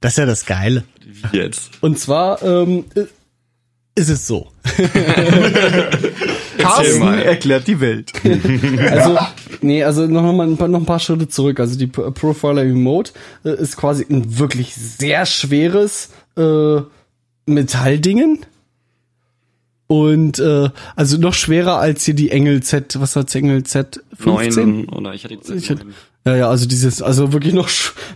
Das ist ja das Geile. Jetzt? Und zwar ähm, äh, ist es so. Carsten erklärt die Welt. Also, nee, also noch mal ein paar, noch ein paar Schritte zurück. Also die Pro- Profiler Remote äh, ist quasi ein wirklich sehr schweres äh, Metalldingen. Und äh, also noch schwerer als hier die Engel Z, was hat's Engel Z 15? Neun oder ich hatte die Ich hatte, ja, ja, also dieses, also wirklich noch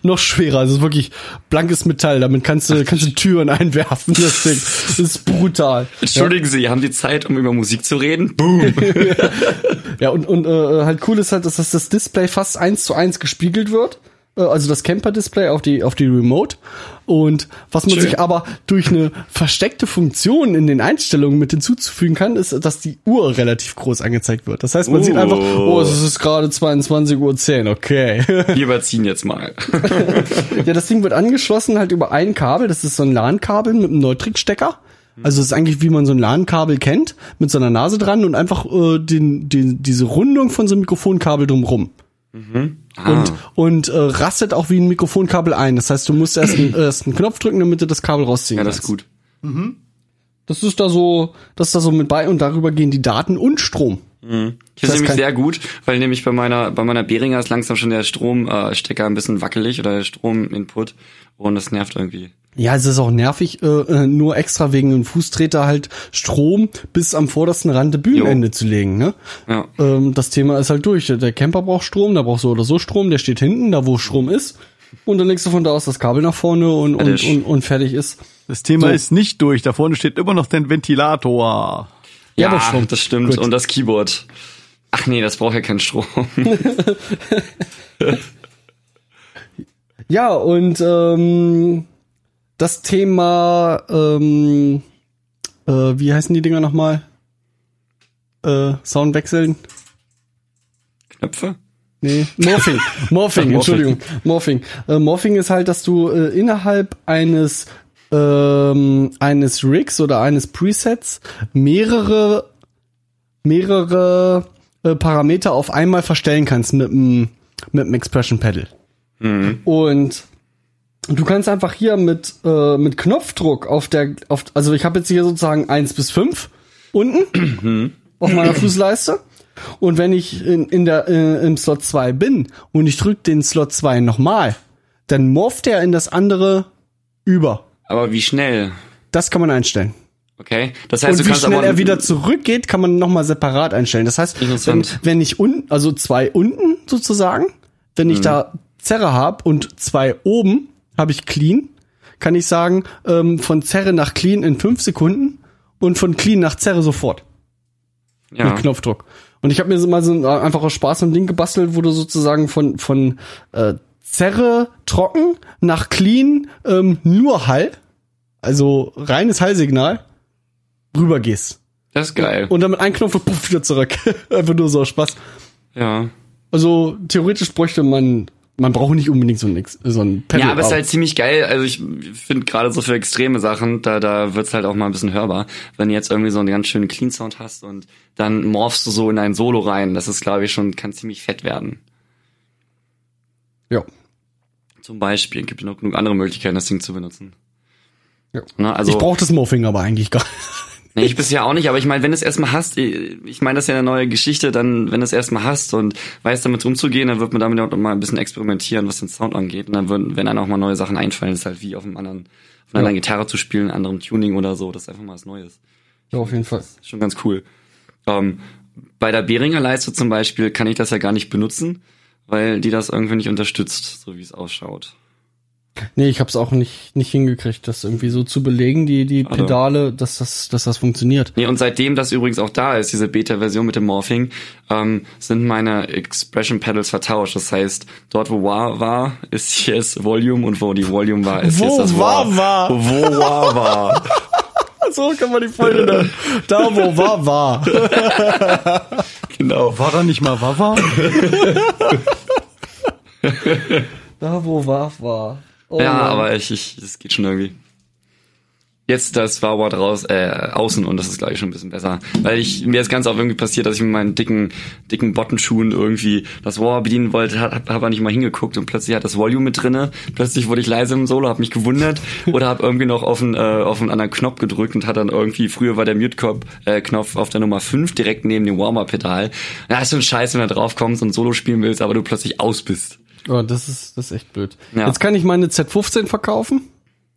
noch schwerer, also wirklich blankes Metall. Damit kannst du kannst du Türen einwerfen. Das Ding, das ist brutal. Entschuldigen Sie, haben die Zeit, um über Musik zu reden? Boom. Ja, und, und äh, halt cool ist halt, dass das, das Display fast eins zu eins gespiegelt wird. Äh, Also das Camper-Display auf die, auf die Remote. Und was man Schön. sich aber durch eine versteckte Funktion in den Einstellungen mit hinzuzufügen kann, ist, dass die Uhr relativ groß angezeigt wird. Das heißt, man sieht Oh. einfach, oh, es ist gerade 22.10 Uhr, okay. Wir überziehen jetzt mal. ja, das Ding wird angeschlossen halt über ein Kabel. Das ist so ein LAN-Kabel mit einem Neutrik-Stecker. Also es ist eigentlich, wie man so ein LAN-Kabel kennt, mit so einer Nase dran und einfach äh, den, den, diese Rundung von so einem Mikrofonkabel drumrum. Ah. Und, und äh, rastet auch wie ein Mikrofonkabel ein. Das heißt, du musst erst, einen- erst einen Knopf drücken, damit du das Kabel rausziehen Ja, das ist kannst. gut. Das ist da so, das ist da so mit bei und darüber gehen die Daten und Strom. Ich Das finde nämlich sehr gut, weil nämlich bei meiner bei meiner Behringer ist langsam schon der Stromstecker äh, Stecker ein bisschen wackelig oder der Strominput und das nervt irgendwie. Ja, es ist auch nervig, äh, äh, nur extra wegen einem Fußtreter halt Strom bis am vordersten Rand der Bühnenende zu legen. Ne? Ja. Ähm, das Thema ist halt durch. Der Camper braucht Strom, da braucht so oder so Strom, der steht hinten, da wo Strom ist. Und dann legst du von da aus das Kabel nach vorne und, und, Fertig. und, und fertig ist. Das Thema So. ist nicht durch. Da vorne steht immer noch dein Ventilator. Ja, Ja, das stimmt. das stimmt. Gut. Und das Keyboard. Ach nee, das braucht ja keinen Strom. Ja, und ähm, das Thema, ähm, äh, wie heißen die Dinger nochmal? Äh, Sound wechseln? Knöpfe? Nee, Morphing. Morphing, Entschuldigung. Morphing. Äh, Morphing ist halt, dass du äh, innerhalb eines ähm, eines Rigs oder eines Presets mehrere mehrere äh, Parameter auf einmal verstellen kannst mit dem mit dem Expression Pedal. Und du kannst einfach hier mit äh, mit Knopfdruck auf der auf also ich habe jetzt hier sozusagen eins bis fünf unten auf meiner Fußleiste. Und wenn ich in, in der, äh, im Slot 2 bin und ich drücke den Slot 2 nochmal, dann morpht er in das andere über. Aber wie schnell? Das kann man einstellen. Okay. Das heißt, und du wie kannst schnell aber er wieder zurückgeht, kann man nochmal separat einstellen. Das heißt, wenn, wenn ich unten, also zwei unten sozusagen, wenn Mhm. ich da Zerre habe und zwei oben, habe ich Clean, kann ich sagen, ähm, von Zerre nach Clean in fünf Sekunden und von Clean nach Zerre sofort. ja. mit Knopfdruck. Und ich habe mir so mal so ein, einfach aus Spaß so ein Ding gebastelt, wo du sozusagen von von äh, Zerre trocken nach Clean ähm, nur Hall, also reines Hallsignal, rübergehst. Das ist geil. Und dann mit einem Knopf puff, wieder zurück. einfach nur so aus Spaß. ja. Also theoretisch bräuchte man, man braucht nicht unbedingt so ein, so ein Pedal. Ja, aber es ist halt ziemlich geil. Also ich finde gerade so für extreme Sachen, da, da wird's halt auch mal ein bisschen hörbar. Wenn du jetzt irgendwie so einen ganz schönen Clean Sound hast und dann morphst du so in ein Solo rein. Das ist, glaube ich, schon, kann ziemlich fett werden. Ja. Zum Beispiel. Gibt noch genug andere Möglichkeiten, das Ding zu benutzen. ja. Na, also, ich brauche das Morphing aber eigentlich gar nicht. Nee, ich bisher auch nicht, aber ich meine, wenn du es erstmal hast, ich meine, das ist ja eine neue Geschichte, dann, wenn du es erstmal hast und weißt damit umzugehen, dann wird man damit auch mal ein bisschen experimentieren, was den Sound angeht. Und dann würden, wenn einem auch mal neue Sachen einfallen, ist halt wie auf einem anderen, auf einer anderen Gitarre zu spielen, anderem Tuning oder so, das ist einfach mal was Neues. Ja, auf jeden Fall. Schon ganz cool. Ähm, bei der Behringer Leiste zum Beispiel kann ich das ja gar nicht benutzen, weil die das irgendwie nicht unterstützt, so wie es ausschaut. Nee, ich habe es auch nicht nicht hingekriegt, das irgendwie so zu belegen, die die Also. Pedale, dass das dass das funktioniert. Nee, und seitdem das übrigens auch da ist, diese Beta-Version mit dem Morphing, ähm, sind meine Expression Pedals vertauscht. Das heißt, dort wo Wah war, ist jetzt Volume und wo die Volume war, ist Wo jetzt das Wah war? Wo Wah war. So kann man die Folge nennen. Da wo war war. genau. War da nicht mal Wawa? Da wo war war. Oh ja, Mann. aber ich, ich, es geht schon irgendwie. Jetzt das Wawa draus, äh, außen und das ist gleich schon ein bisschen besser. Weil ich, mir ist ganz oft irgendwie passiert, dass ich mit meinen dicken, dicken Bottenschuhen irgendwie das Wawa bedienen wollte, hab, hab aber nicht mal hingeguckt und plötzlich hat das Volume mit drinne. Plötzlich wurde ich leise im Solo, hab mich gewundert oder hab irgendwie noch auf einen, äh, auf einen anderen Knopf gedrückt und hat dann irgendwie, früher war der Mute-Knopf äh, Knopf auf der Nummer 5 direkt neben dem Warmer-Pedal. Ja, ist so ein Scheiß, wenn du drauf kommst und Solo spielen willst, aber du plötzlich aus bist. Oh, das ist das ist echt blöd. Ja. Jetzt kann ich meine Z15 verkaufen.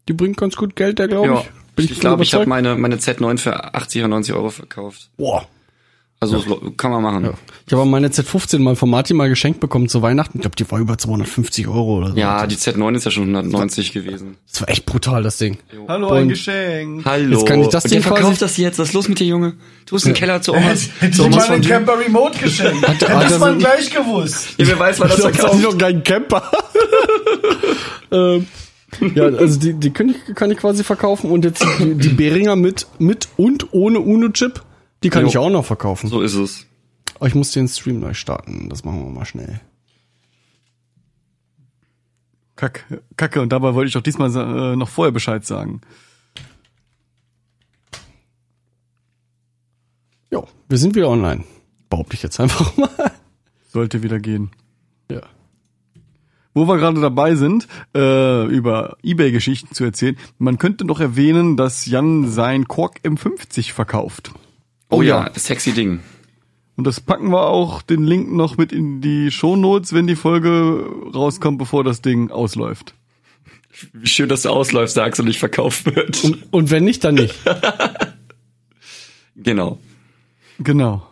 Die bringt ganz gut Geld, der glaube Ja, ich. Bin ich glaube, ich habe überzeugt. meine, meine Z9 für 80 oder 90 Euro verkauft. Boah. Also so kann man machen. Ja, Ich habe meine Z15 mal von Martin mal geschenkt bekommen zu Weihnachten. Ich glaube, die war über 250 Euro oder so. die Z9 ist ja schon 190 gewesen. Das war echt brutal, das Ding. Hallo, Und- ein Geschenk. Hallo. Jetzt kann ich das Und Ding der verkauft das jetzt. Was ist los mit dir, Junge? Du bist im Keller zu Omas. Hätte ich mal einen. Camper Remote geschenkt. Hätte das man gleich gewusst. Ja, wer weiß, wann das Das ist verkauft. noch kein Camper. ähm, ja, also die, die kann ich, kann ich quasi verkaufen und jetzt die, die Behringer mit, mit und ohne UNO-Chip, die kann Jo. ich auch noch verkaufen. So ist es. Aber ich muss den Stream neu starten. Das machen wir mal schnell. Kack, Kacke, und dabei wollte ich doch diesmal äh, noch vorher Bescheid sagen. Jo, wir sind wieder online. Behaupte ich jetzt einfach mal. Sollte wieder gehen. Ja. Wo wir gerade dabei sind, äh, über Ebay-Geschichten zu erzählen, man könnte noch erwähnen, dass Jan sein Korg M50 verkauft. Oh, Oh ja, ja. sexy Ding. Und das packen wir auch den Link noch mit in die Shownotes, wenn die Folge rauskommt, bevor das Ding ausläuft. Wie schön, dass du ausläufst, sagst und nicht verkauft wird. Und, und wenn nicht, dann nicht. genau. Genau.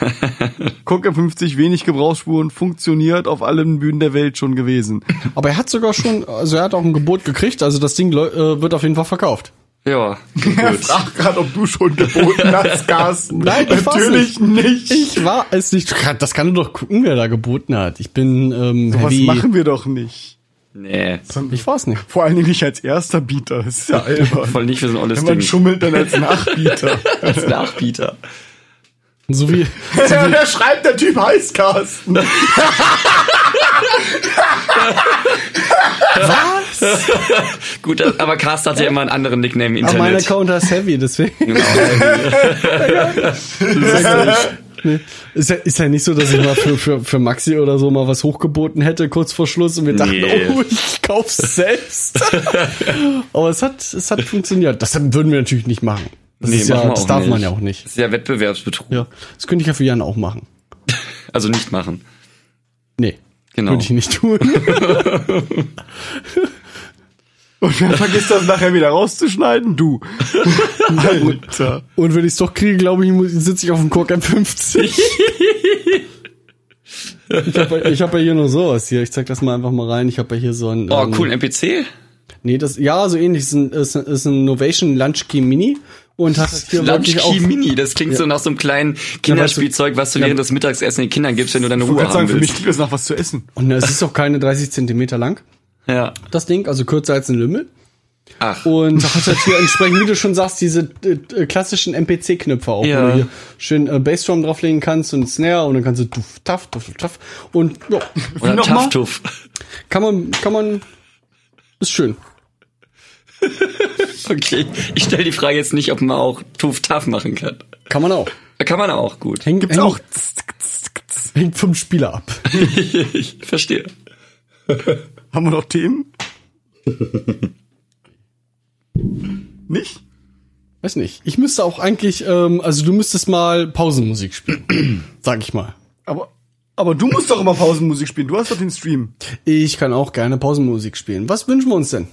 Korg M50, wenig Gebrauchsspuren, funktioniert auf allen Bühnen der Welt schon gewesen. Aber er hat sogar schon, also er hat auch ein Gebot gekriegt, also das Ding äh, wird auf jeden Fall verkauft. Ja, Er fragt gerade, ob du schon geboten hast, Carsten. Nein, ich weiß Natürlich nicht. Ich war es nicht. Das kann doch gucken, wer da geboten hat. Ich bin ähm, Was heavy. machen wir doch nicht. Nee. Ich weiß nicht. Vor allen Dingen nicht als erster Bieter. Das ist ja albern. Voll nicht für so ein olles Wenn man Ding. schummelt, dann als Nachbieter. Als Nachbieter. So wie Der schreibt, der Typ heißt Carsten. Gut, das- aber Carsten hat ja immer einen anderen Nickname im Ach, mein Internet. Account heißt Heavy, deswegen. Genau. Nee. Ist ja, ist ja nicht so, dass ich mal für, für, für Maxi oder so mal was hochgeboten hätte, kurz vor Schluss, und wir dachten, Nee. oh, ich kauf's selbst. Aber es hat, es hat funktioniert. Das würden wir natürlich nicht machen. Das, machen ja, das darf nicht. man ja auch nicht. Das ist ja Wettbewerbsbetrug. Ja. Das könnte ich ja für Jan auch machen. Also nicht machen. Nee. Genau. Würde ich nicht tun. Und wer vergisst das nachher wieder rauszuschneiden? Du. Alter. Und wenn ich es doch kriege, glaube ich, sitze ich auf dem Kork M50. ich habe ich hab ja hier nur sowas hier. Ich zeig das mal einfach mal rein. Ich habe ja hier so ein. Oh, ähm, cool, ein NPC? Nee, das, ja, so ähnlich. Ist ein, ist, ein- ist ein Novation Lunch Key Mini. Und hat das hier Lunch wirklich auch. Key Mini, das klingt so nach so einem kleinen Kinderspielzeug, was du während des Mittagessen den Kindern gibst, wenn du deine Ich Ruhe wollte sagen, haben für mich willst. klingt das nach was zu essen. Und es ist auch keine 30 Zentimeter lang, Ja. das Ding. Also kürzer als ein Lümmel. Ach. Und hat halt hier entsprechend, wie du schon sagst, diese äh, äh, klassischen MPC-Knöpfe auch, Ja. wo du hier schön äh, Bassdrum drauflegen kannst und Snare und dann kannst du tuff, taff, tuff, taff. Und ja, Oder? Tuff Tuff. kann man, kann man, ist schön. Okay. Ich stelle die Frage jetzt nicht, ob man auch Tuff Tuff machen kann. Kann man auch. Kann man auch gut. Hängt, Gibt's hängt, auch. hängt vom Spieler ab. ich verstehe. Haben wir noch Themen? Nicht? Weiß nicht. Ich müsste auch eigentlich, ähm, also du müsstest mal Pausenmusik spielen. sag ich mal. Aber, aber du musst doch immer Pausenmusik spielen. Du hast doch den Stream. Ich kann auch gerne Pausenmusik spielen. Was wünschen wir uns denn?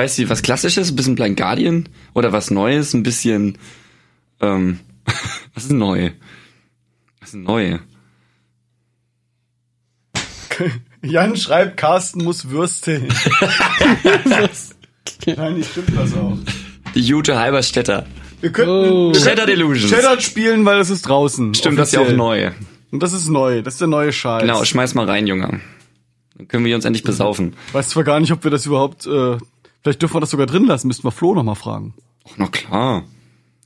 Weißt du, was klassisches? Ein bisschen Blind Guardian? Oder was Neues? Ein bisschen, ähm, was ist neu? Was ist neu? Jan schreibt, Carsten muss Würste. Wahrscheinlich stimmt das auch. Die Jute Halberstädter. Wir könnten, Oh. wir könnten Delusions. Shadow spielen, weil das ist draußen. Stimmt, das ist ja auch offiziell. neu. Und das ist neu. Das ist der neue Scheiß. Genau, schmeiß mal rein, Junge. Dann können wir uns endlich besaufen. Weiß zwar gar nicht, ob wir das überhaupt, äh, vielleicht dürfen wir das sogar drin lassen. Müssten wir Flo noch mal fragen. Ach, na klar.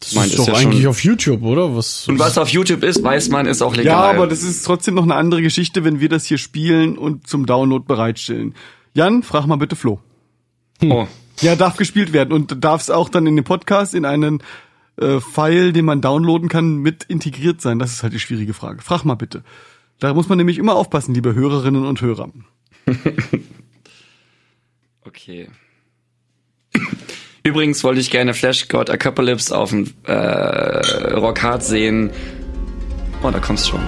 Das Meint, ist ist doch ja eigentlich auf YouTube, oder? Was? Und was auf YouTube ist, weiß man, ist auch Ja, legal. aber das ist trotzdem noch eine andere Geschichte, wenn wir das hier spielen und zum Download bereitstellen. Jan, frag mal bitte Flo. oh. Ja, darf gespielt werden und darf es auch dann in den Podcast in einen äh, File, den man downloaden kann, mit integriert sein? Das ist halt die schwierige Frage. Frag mal bitte. Da muss man nämlich immer aufpassen, liebe Hörerinnen und Hörer. Okay. Übrigens wollte ich gerne Flash God Apocalypse auf dem äh, Rock Hard sehen. Oh, da kommst schon.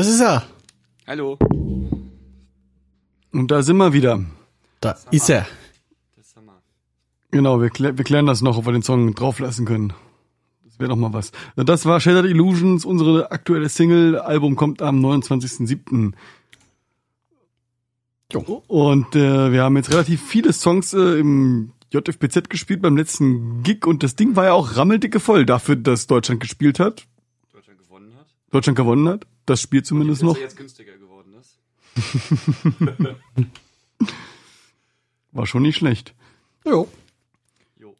Das ist er. Hallo. Und da sind wir wieder. Da ist er. Das haben wir. Genau, wir, klä wir klären das noch, ob wir den Song drauflassen können. Das wäre doch mal was. Das war Shattered Illusions, unsere aktuelle Single. Album kommt am 29.07. Jo. Und äh, wir haben jetzt relativ viele Songs äh, im JFBZ gespielt beim letzten Gig und das Ding war ja auch rammeldicke voll dafür, dass Deutschland gespielt hat. Deutschland gewonnen hat. Deutschland gewonnen hat. Das Spiel zumindest noch. jetzt günstiger geworden ist. War schon nicht schlecht. Jo. Jo.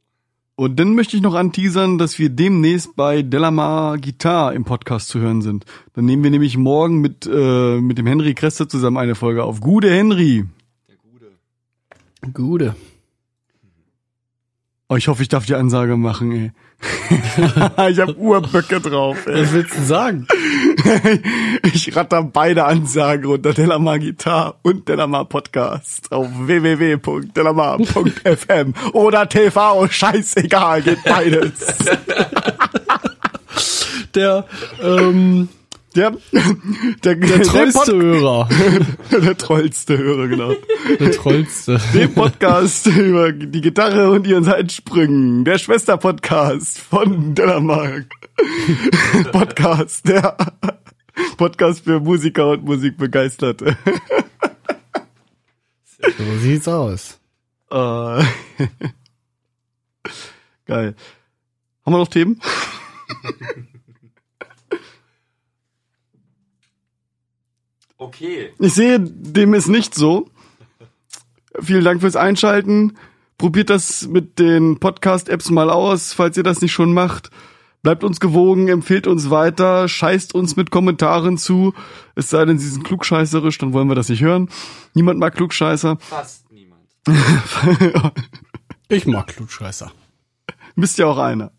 Und dann möchte ich noch anteasern, dass wir demnächst bei Delamar Guitar im Podcast zu hören sind. Dann nehmen wir nämlich morgen mit, äh, mit dem Henry Kresse zusammen eine Folge auf. Gute Henry! Der Gute. Gute. Oh, ich hoffe, ich darf die Ansage machen, ey. ich hab Urböcke drauf, ey. Was willst du sagen? Ich ratter beide Ansagen runter. Delamar Guitar und Delamar Podcast auf www.delamar.fm oder TV. Scheißegal, geht beides. Der, ähm, Der, der, der trollste Hörer. der trollste Hörer, genau. Der trollste. Den Podcast über die Gitarre und ihren Seitensprüngen. Der Schwester-Podcast von Delamark. Podcast, der Podcast für Musiker und Musikbegeisterte. So sieht's aus. Äh, Geil. Haben wir noch Themen? Okay. Ich sehe, dem ist nicht so. Vielen Dank fürs Einschalten. Probiert das mit den Podcast-Apps mal aus, falls ihr das nicht schon macht. Bleibt uns gewogen, empfehlt uns weiter, scheißt uns mit Kommentaren zu. Es sei denn, sie sind klugscheißerisch, dann wollen wir das nicht hören. Niemand mag Klugscheißer. Fast niemand. Ich mag Klugscheißer. Bist ja auch einer.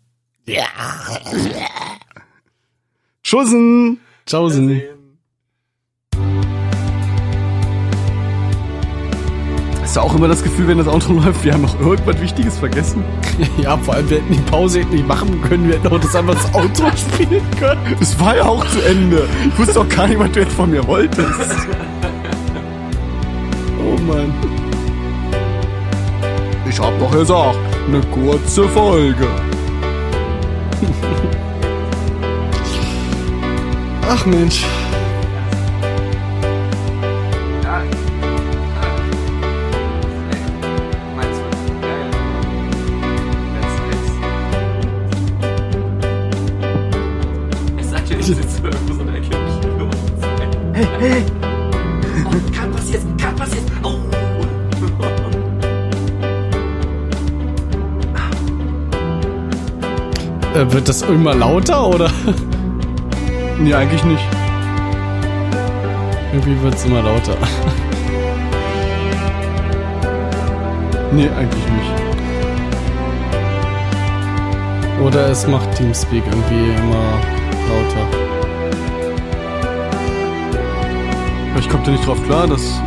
Schussen! Tschaußen. Hast du auch immer das Gefühl, wenn das Auto läuft, wir haben noch irgendwas Wichtiges vergessen? Ja, vor allem, wir hätten die Pause nicht machen können, wir hätten auch das einfach das Outro spielen können. Es war ja auch zu Ende. Ich wusste auch gar nicht, was du jetzt von mir wolltest. Oh Mann. Ich hab doch gesagt, eine kurze Folge. Ach Mensch. Ich sitze irgendwo so in der Ecke Kino. Hey, hey! Oh, kann passiert, kann passiert. Oh! Äh, wird das immer lauter oder? Nee, eigentlich nicht. Irgendwie wird's immer lauter. Nee, eigentlich nicht. Oder es macht Teamspeak irgendwie immer lauter. Vielleicht kommt ihr nicht drauf klar, dass,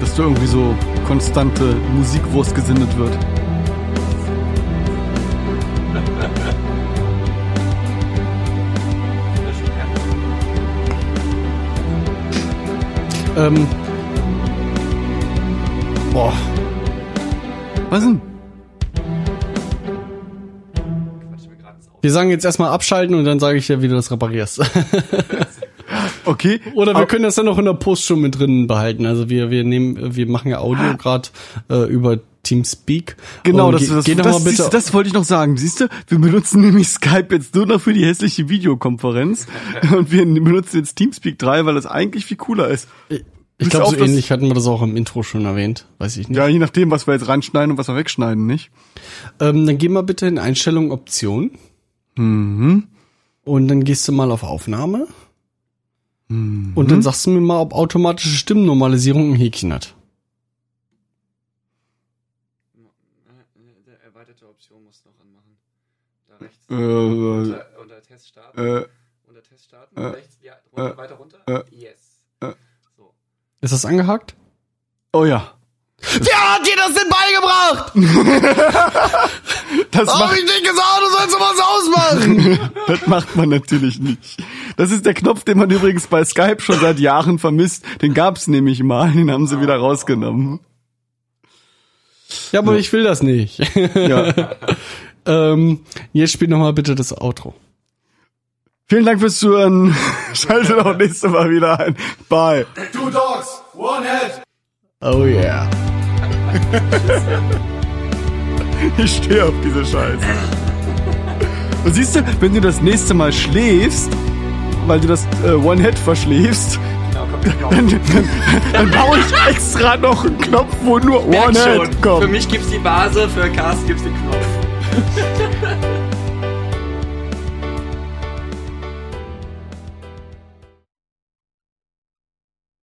dass da irgendwie so konstante Musikwurst gesendet wird. Ähm. Boah. Was denn? Wir sagen jetzt erstmal abschalten und dann sage ich dir, wie du das reparierst. Okay. Oder wir können das dann noch in der Post schon mit drin behalten. Also wir, wir nehmen, wir machen ja Audio gerade äh, über Teamspeak. Genau, Und das, das, das, siehst das wollte ich noch sagen. Siehst du, wir benutzen nämlich Skype jetzt nur noch für die hässliche Videokonferenz und wir benutzen jetzt Teamspeak 3, weil das eigentlich viel cooler ist. ich glaube, so ähnlich hatten wir das auch im Intro schon erwähnt. Weiß ich nicht. Ja, je nachdem, was wir jetzt reinschneiden und was wir wegschneiden, nicht? Ähm, dann geh mal bitte in Einstellungen Option. Mhm. Und dann gehst du mal auf Aufnahme. Mhm. Und dann sagst du mir mal, ob automatische Stimmennormalisierung ein Häkchen hat. Der erweiterte Option muss noch anmachen. Da rechts. Äh, unter, unter Test starten. äh, unter Test starten. äh, rechts. Ja, runter, äh, weiter runter. äh, yes. äh. So. Ist das angehakt? oh ja. Wer hat dir das denn beigebracht? Das Hab macht, ich nicht gesagt, du sollst was ausmachen. das macht man natürlich nicht. Das ist der Knopf, den man übrigens bei Skype schon seit Jahren vermisst. Den gab's nämlich mal, den haben sie wieder rausgenommen. ja, aber ich will das nicht. Ja. ähm, jetzt spiel noch mal bitte das Outro. Vielen Dank fürs Zuhören. Schaltet auch nächstes Mal wieder ein. Bye. Two dogs, one head. Oh yeah. Ich stehe auf diese Scheiße. Und siehst du, wenn du das nächste Mal schläfst, weil du das äh, One-Head verschläfst, dann, dann, dann baue ich extra noch einen Knopf, wo nur One-Head Für kommt. mich gibt's die Base, für Carsten gibt's den Knopf.